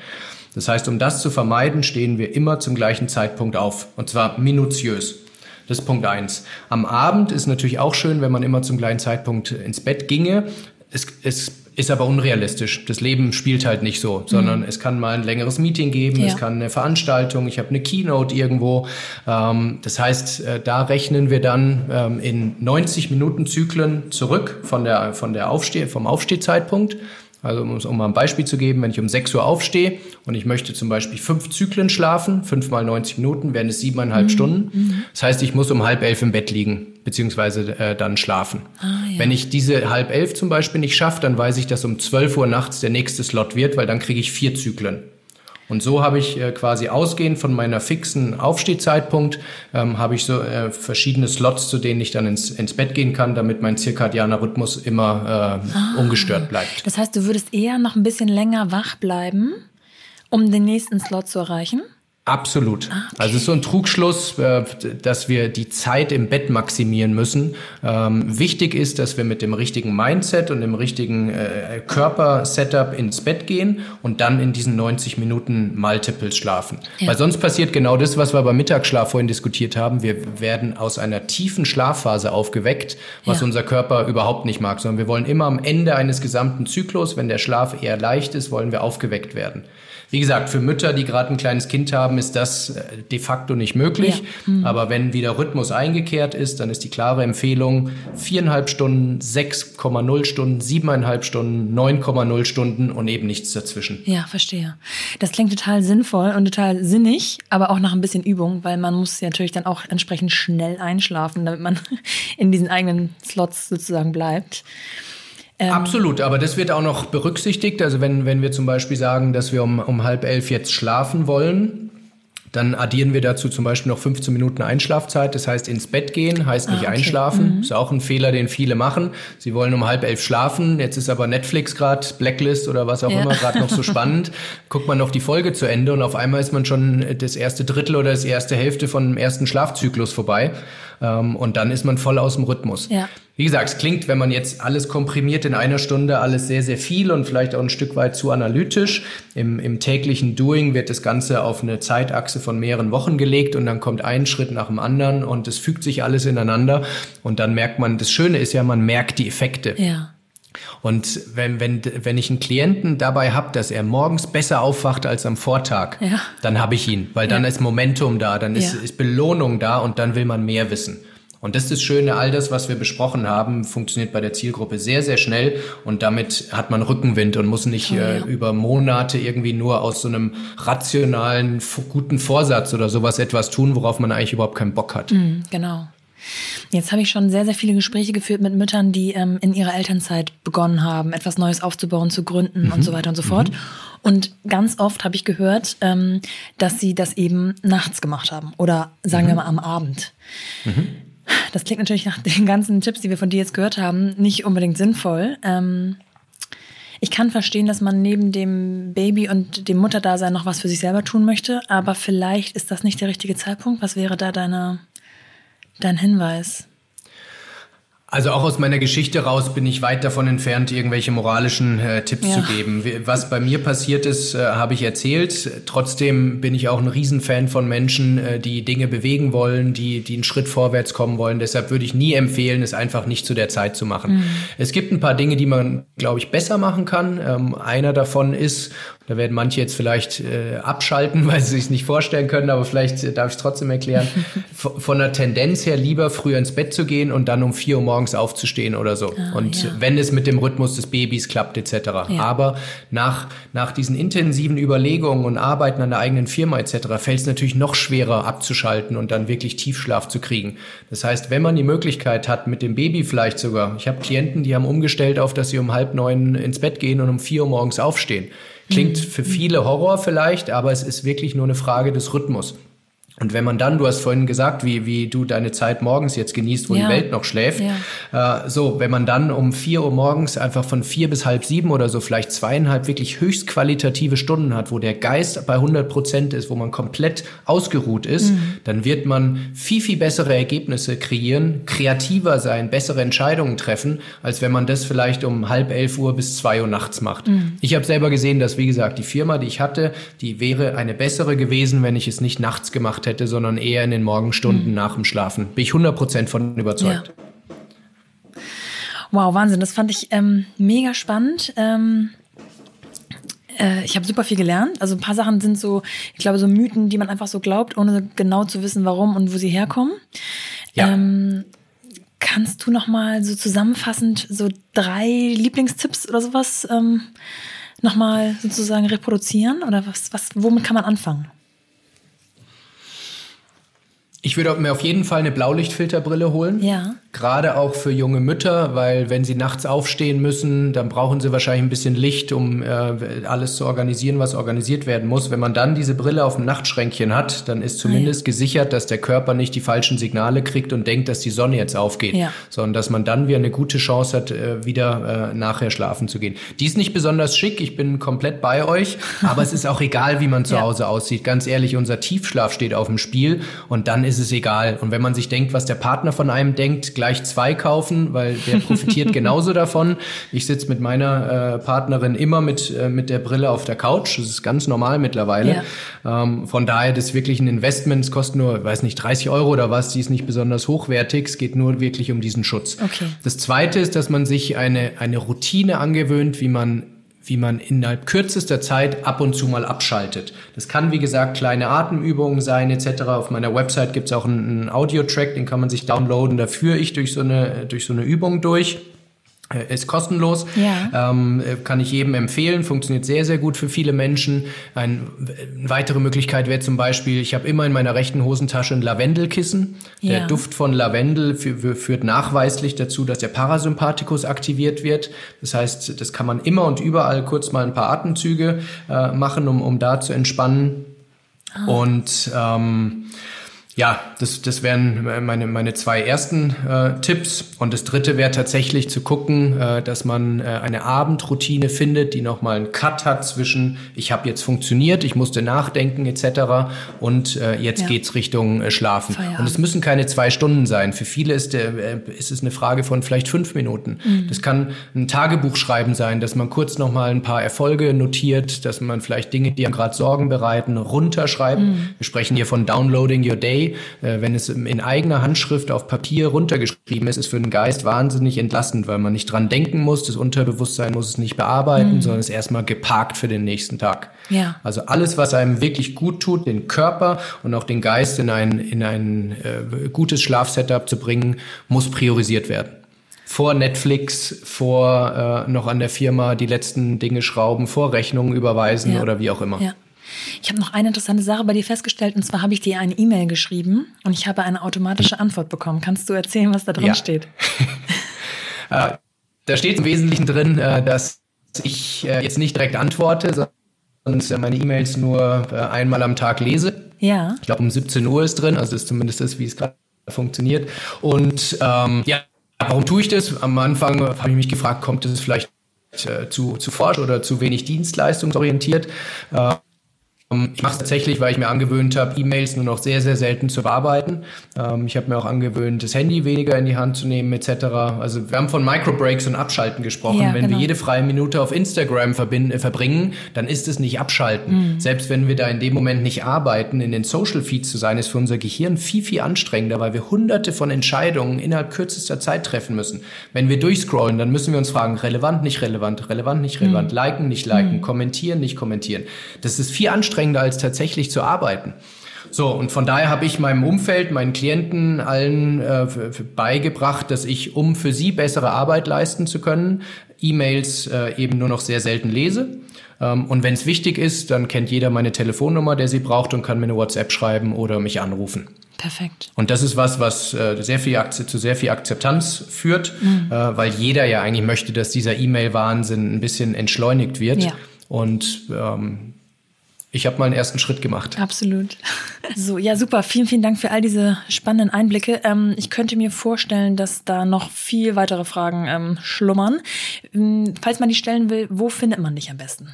Das heißt, um das zu vermeiden, stehen wir immer zum gleichen Zeitpunkt auf. Und zwar minutiös. Das ist Punkt eins. Am Abend ist natürlich auch schön, wenn man immer zum gleichen Zeitpunkt ins Bett ginge. Es, es ist aber unrealistisch. Das Leben spielt halt nicht so, sondern mhm. es kann mal ein längeres Meeting geben, ja. es kann eine Veranstaltung, ich habe eine Keynote irgendwo. Ähm, das heißt, äh, da rechnen wir dann ähm, in 90 Minuten Zyklen zurück von der, von der Aufsteh, vom Aufstehzeitpunkt. Also um, um mal ein Beispiel zu geben, wenn ich um 6 Uhr aufstehe und ich möchte zum Beispiel fünf Zyklen schlafen, fünf mal 90 Minuten, wären es siebeneinhalb mhm. Stunden. Mhm. Das heißt, ich muss um halb elf im Bett liegen, beziehungsweise äh, dann schlafen. Ah, ja. Wenn ich diese halb elf zum Beispiel nicht schaffe, dann weiß ich, dass um 12 Uhr nachts der nächste Slot wird, weil dann kriege ich vier Zyklen. Und so habe ich äh, quasi ausgehend von meiner fixen Aufstehzeitpunkt, ähm, habe ich so äh, verschiedene Slots, zu denen ich dann ins, ins Bett gehen kann, damit mein zirkadianer Rhythmus immer äh, ah. ungestört bleibt. Das heißt, du würdest eher noch ein bisschen länger wach bleiben, um den nächsten Slot zu erreichen? Absolut. Ah, okay. Also es ist so ein Trugschluss, äh, dass wir die Zeit im Bett maximieren müssen. Ähm, wichtig ist, dass wir mit dem richtigen Mindset und dem richtigen äh, Körper-Setup ins Bett gehen und dann in diesen 90 Minuten Multiples schlafen. Ja. Weil sonst passiert genau das, was wir beim Mittagsschlaf vorhin diskutiert haben. Wir werden aus einer tiefen Schlafphase aufgeweckt, was ja. unser Körper überhaupt nicht mag, sondern wir wollen immer am Ende eines gesamten Zyklus, wenn der Schlaf eher leicht ist, wollen wir aufgeweckt werden. Wie gesagt, für Mütter, die gerade ein kleines Kind haben, ist das äh, de facto nicht möglich. Ja. Mhm. Aber wenn wieder Rhythmus eingekehrt ist, dann ist die klare Empfehlung viereinhalb Stunden, 6,0 Stunden, siebeneinhalb Stunden, 9,0 Stunden und eben nichts dazwischen. Ja, verstehe. Das klingt total sinnvoll und total sinnig, aber auch nach ein bisschen Übung, weil man muss ja natürlich dann auch entsprechend schnell einschlafen, damit man in diesen eigenen Slots sozusagen bleibt. Ähm Absolut, aber das wird auch noch berücksichtigt. Also wenn, wenn wir zum Beispiel sagen, dass wir um, um halb elf jetzt schlafen wollen, dann addieren wir dazu zum Beispiel noch 15 Minuten Einschlafzeit. Das heißt, ins Bett gehen heißt nicht ah, okay. einschlafen. Mhm. Ist auch ein Fehler, den viele machen. Sie wollen um halb elf schlafen. Jetzt ist aber Netflix gerade, Blacklist oder was auch ja. immer, gerade noch so spannend. Guckt man noch die Folge zu Ende und auf einmal ist man schon das erste Drittel oder das erste Hälfte von dem ersten Schlafzyklus vorbei. Ähm, und dann ist man voll aus dem Rhythmus. Ja. Wie gesagt, es klingt, wenn man jetzt alles komprimiert in einer Stunde, alles sehr, sehr viel und vielleicht auch ein Stück weit zu analytisch. Im, im täglichen Doing wird das Ganze auf eine Zeitachse von mehreren Wochen gelegt und dann kommt ein Schritt nach dem anderen und es fügt sich alles ineinander. Und dann merkt man, das Schöne ist ja, man merkt die Effekte. Ja. Und wenn, wenn, wenn ich einen Klienten dabei habe, dass er morgens besser aufwacht als am Vortag, Ja. dann habe ich ihn, weil dann Ja. ist Momentum da, dann ist, Ja. ist Belohnung da und dann will man mehr wissen. Und das ist das Schöne, all das, was wir besprochen haben, funktioniert bei der Zielgruppe sehr, sehr schnell und damit hat man Rückenwind und muss nicht Oh, äh, über Monate irgendwie nur aus so einem rationalen, guten Vorsatz oder sowas etwas tun, worauf man eigentlich überhaupt keinen Bock hat. Mhm, genau. Jetzt habe ich schon sehr, sehr viele Gespräche geführt mit Müttern, die ähm, in ihrer Elternzeit begonnen haben, etwas Neues aufzubauen, zu gründen und so weiter und so fort. Und ganz oft habe ich gehört, ähm, dass sie das eben nachts gemacht haben oder sagen wir mal am Abend. Das klingt natürlich nach den ganzen Tipps, die wir von dir jetzt gehört haben, nicht unbedingt sinnvoll. Ähm, ich kann verstehen, dass man neben dem Baby und dem Mutterdasein noch was für sich selber tun möchte, aber vielleicht ist das nicht der richtige Zeitpunkt. Was wäre da deine, dein Hinweis? Also auch aus meiner Geschichte raus bin ich weit davon entfernt, irgendwelche moralischen äh, Tipps Ja. zu geben. Was bei mir passiert ist, äh, habe ich erzählt. Trotzdem bin ich auch ein Riesenfan von Menschen, äh, die Dinge bewegen wollen, die, die einen Schritt vorwärts kommen wollen. Deshalb würde ich nie empfehlen, es einfach nicht zu der Zeit zu machen. Es gibt ein paar Dinge, die man, glaube ich, besser machen kann. Ähm, einer davon ist, da werden manche jetzt vielleicht äh, abschalten, weil sie sich nicht vorstellen können, aber vielleicht äh, darf ich es trotzdem erklären. Von der Tendenz her lieber früher ins Bett zu gehen und dann um vier Uhr morgens aufzustehen oder so. und ja. wenn es mit dem Rhythmus des Babys klappt etc. Aber nach, nach diesen intensiven Überlegungen und Arbeiten an der eigenen Firma etc. fällt es natürlich noch schwerer abzuschalten und dann wirklich Tiefschlaf zu kriegen. Das heißt, wenn man die Möglichkeit hat, mit dem Baby vielleicht sogar, ich habe Klienten, die haben umgestellt auf, dass sie um halb neun ins Bett gehen und um vier Uhr morgens aufstehen. Klingt für viele Horror vielleicht, aber es ist wirklich nur eine Frage des Rhythmus. Und wenn man dann, du hast vorhin gesagt, wie, wie du deine Zeit morgens jetzt genießt, wo Ja. die Welt noch schläft, äh, so, wenn man dann um vier Uhr morgens einfach von vier bis halb sieben oder so vielleicht zweieinhalb wirklich höchst qualitative Stunden hat, wo der Geist bei 100 Prozent ist, wo man komplett ausgeruht ist, dann wird man viel, viel bessere Ergebnisse kreieren, kreativer sein, bessere Entscheidungen treffen, als wenn man das vielleicht um halb elf Uhr bis zwei Uhr nachts macht. Ich habe selber gesehen, dass, wie gesagt, die Firma, die ich hatte, die wäre eine bessere gewesen, wenn ich es nicht nachts gemacht hätte, sondern eher in den Morgenstunden nach dem Schlafen. Bin ich 100 Prozent von überzeugt. Wow, Wahnsinn, das fand ich ähm, mega spannend. Ähm, äh, ich habe super viel gelernt. Also ein paar Sachen sind so, ich glaube, so Mythen, die man einfach so glaubt, ohne genau zu wissen, warum und wo sie herkommen. Ja. Ähm, kannst du noch mal so zusammenfassend so drei Lieblingstipps oder sowas ähm, noch mal sozusagen reproduzieren? Oder was, was, womit kann man anfangen? Ich würde mir auf jeden Fall eine Blaulichtfilterbrille holen. Ja. Gerade auch für junge Mütter, weil wenn sie nachts aufstehen müssen, dann brauchen sie wahrscheinlich ein bisschen Licht, um äh, alles zu organisieren, was organisiert werden muss. Wenn man dann diese Brille auf dem Nachtschränkchen hat, dann ist zumindest gesichert, dass der Körper nicht die falschen Signale kriegt und denkt, dass die Sonne jetzt aufgeht, Ja. sondern dass man dann wieder eine gute Chance hat, äh, wieder äh, nachher schlafen zu gehen. Die ist nicht besonders schick, ich bin komplett bei euch, aber es ist auch egal, wie man zu Ja. Hause aussieht. Ganz ehrlich, unser Tiefschlaf steht auf dem Spiel und dann ist es egal. Und wenn man sich denkt, was der Partner von einem denkt, gleich zwei kaufen, weil der profitiert genauso davon. Ich sitze mit meiner äh, Partnerin immer mit, äh, mit der Brille auf der Couch. Das ist ganz normal mittlerweile. Ähm, von daher, das ist wirklich ein Investment. Es kostet nur, weiß nicht, 30 Euro oder was. Die ist nicht besonders hochwertig. Es geht nur wirklich um diesen Schutz. Okay. Das zweite ist, dass man sich eine, eine Routine angewöhnt, wie man wie man innerhalb kürzester Zeit ab und zu mal abschaltet. Das kann, wie gesagt, kleine Atemübungen sein etc. Auf meiner Website gibt es auch einen, Audio-Track, den kann man sich downloaden. Da führe ich durch so eine, durch so eine Übung durch. Äh, Ist kostenlos, Ja. ähm, äh, kann ich jedem empfehlen, funktioniert sehr, sehr gut für viele Menschen. Ein, eine weitere Möglichkeit wäre zum Beispiel, ich habe immer in meiner rechten Hosentasche ein Lavendelkissen. Der Ja. Duft von Lavendel fü- führt nachweislich dazu, dass der Parasympathikus aktiviert wird. Das heißt, das kann man immer und überall kurz mal ein paar Atemzüge äh, machen, um, um da zu entspannen. Und ähm, Ja, das, das wären meine, meine zwei ersten äh, Tipps. Und das dritte wäre tatsächlich zu gucken, äh, dass man äh, eine Abendroutine findet, die nochmal einen Cut hat zwischen, ich habe jetzt funktioniert, ich musste nachdenken etc. und äh, jetzt ja. geht's Richtung äh, Schlafen. Feierabend. Und es müssen keine zwei Stunden sein. Für viele ist, der, äh, ist es eine Frage von vielleicht fünf Minuten. Mhm. Das kann ein Tagebuch schreiben sein, dass man kurz nochmal ein paar Erfolge notiert, dass man vielleicht Dinge, die einem gerade Sorgen bereiten, runterschreibt. Mhm. Wir sprechen hier von Downloading Your Day äh, wenn es in eigener Handschrift auf Papier runtergeschrieben ist, ist für den Geist wahnsinnig entlastend, weil man nicht dran denken muss, das Unterbewusstsein muss es nicht bearbeiten, mhm. sondern ist erstmal geparkt für den nächsten Tag. Ja. Also alles, was einem wirklich gut tut, den Körper und auch den Geist in ein, in ein äh, gutes Schlafsetup zu bringen, muss priorisiert werden vor Netflix, vor äh, noch an der Firma die letzten Dinge schrauben, vor Rechnungen überweisen ja. oder wie auch immer. Ja. Ich habe noch eine interessante Sache bei dir festgestellt und zwar habe ich dir eine E-Mail geschrieben und ich habe eine automatische Antwort bekommen. Kannst du erzählen, was da drin ja. steht? Äh, da steht im Wesentlichen drin, äh, dass ich äh, jetzt nicht direkt antworte, sondern meine E-Mails nur einmal am Tag lese. Ja. Ich glaube, um 17 Uhr ist drin, also das ist zumindest das, wie es gerade funktioniert. Und ähm, ja, warum tue ich das? Am Anfang habe ich mich gefragt, kommt es vielleicht äh, zu, zu forsch oder zu wenig dienstleistungsorientiert? Äh, ich mache es tatsächlich, weil ich mir angewöhnt habe, E-Mails nur noch sehr, sehr selten zu bearbeiten. Ähm, ich habe mir auch angewöhnt, das Handy weniger in die Hand zu nehmen etc. Also wir haben von Microbreaks und Abschalten gesprochen. Ja, wenn genau. wir jede freie Minute auf Instagram äh, verbringen, dann ist es nicht abschalten. Mhm. Selbst wenn wir da in dem Moment nicht arbeiten, in den Social Feeds zu sein, ist für unser Gehirn viel, viel anstrengender, weil wir hunderte von Entscheidungen innerhalb kürzester Zeit treffen müssen. Wenn wir durchscrollen, dann müssen wir uns fragen, relevant, nicht relevant, relevant, nicht relevant, mhm. liken, nicht liken, mhm. kommentieren, nicht kommentieren. Das ist viel anstrengender anstrengender, als tatsächlich zu arbeiten. So, und von daher habe ich meinem Umfeld, meinen Klienten allen äh, beigebracht, dass ich, um für sie bessere Arbeit leisten zu können, E-Mails äh, eben nur noch sehr selten lese. Ähm, und wenn es wichtig ist, dann kennt jeder meine Telefonnummer, der sie braucht und kann mir eine WhatsApp schreiben oder mich anrufen. Perfekt. Und das ist was, was äh, sehr viel zu sehr viel Akzeptanz führt, mhm. äh, weil jeder ja eigentlich möchte, dass dieser E-Mail-Wahnsinn ein bisschen entschleunigt wird. Ja. Und ähm, ich habe mal einen ersten Schritt gemacht. Absolut. So, ja, super. Vielen, vielen Dank für all diese spannenden Einblicke. Ähm, ich könnte mir vorstellen, dass da noch viel weitere Fragen ähm, schlummern. Ähm, falls man die stellen will, wo findet man dich am besten?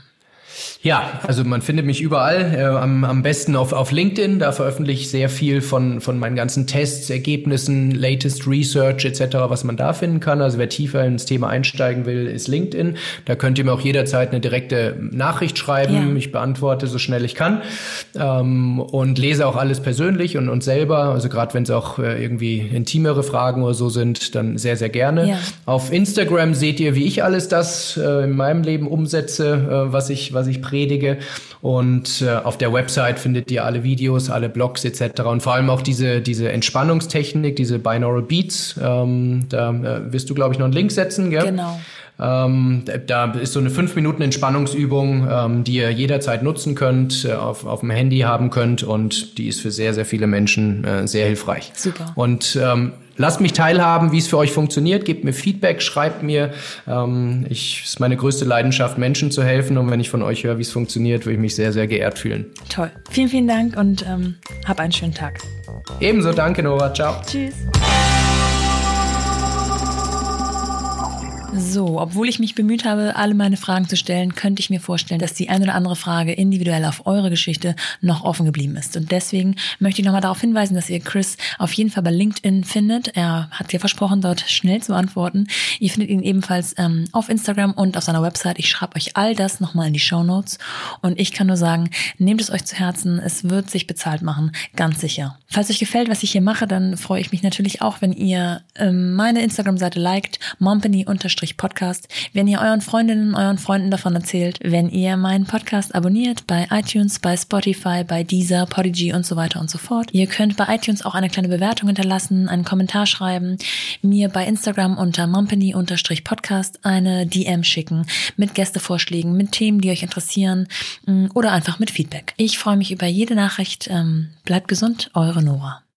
Ja, also man findet mich überall, äh, am, am besten auf, auf LinkedIn. Da veröffentliche ich sehr viel von, von meinen ganzen Tests, Ergebnissen, latest Research etc., was man da finden kann. Also wer tiefer ins Thema einsteigen will, ist LinkedIn. Da könnt ihr mir auch jederzeit eine direkte Nachricht schreiben. Ja. Ich beantworte so schnell ich kann ähm, und lese auch alles persönlich und, und selber. Also gerade wenn es auch äh, irgendwie intimere Fragen oder so sind, dann sehr, sehr gerne. Ja. Auf Instagram seht ihr, wie ich alles das äh, in meinem Leben umsetze, äh, was ich, was ich predige. Und äh, auf der Website findet ihr alle Videos, alle Blogs etc. Und vor allem auch diese, diese Entspannungstechnik, diese Binaural Beats. Ähm, da äh, wirst du, glaube ich, noch einen Link setzen, gell? Genau. Ähm, da ist so eine 5 Minuten Entspannungsübung, ähm, die ihr jederzeit nutzen könnt, äh, auf, auf dem Handy haben könnt und die ist für sehr, sehr viele Menschen äh, sehr hilfreich. Super. Und ähm, lasst mich teilhaben, wie es für euch funktioniert, gebt mir Feedback, schreibt mir. Ähm, ich ist meine größte Leidenschaft, Menschen zu helfen und wenn ich von euch höre, wie es funktioniert, würde ich mich sehr, sehr geehrt fühlen. Toll. Vielen, vielen Dank und ähm, hab einen schönen Tag. Ebenso, danke Nora. Ciao. Tschüss. So, obwohl ich mich bemüht habe, alle meine Fragen zu stellen, könnte ich mir vorstellen, dass die eine oder andere Frage individuell auf eure Geschichte noch offen geblieben ist. Und deswegen möchte ich nochmal darauf hinweisen, dass ihr Chris auf jeden Fall bei LinkedIn findet. Er hat dir versprochen, dort schnell zu antworten. Ihr findet ihn ebenfalls ähm, auf Instagram und auf seiner Website. Ich schreibe euch all das nochmal in die Show Notes. Und ich kann nur sagen, nehmt es euch zu Herzen. Es wird sich bezahlt machen, ganz sicher. Falls euch gefällt, was ich hier mache, dann freue ich mich natürlich auch, wenn ihr ähm, meine Instagram-Seite liked, mompany Podcast, wenn ihr euren Freundinnen, euren Freunden davon erzählt, wenn ihr meinen Podcast abonniert bei iTunes, bei Spotify, bei Deezer, Podigy und so weiter und so fort. Ihr könnt bei iTunes auch eine kleine Bewertung hinterlassen, einen Kommentar schreiben, mir bei Instagram unter mompany-podcast eine DM schicken mit Gästevorschlägen, mit Themen, die euch interessieren mm, oder einfach mit Feedback. Ich freue mich über jede Nachricht. Ähm, bleibt gesund, eure Nora.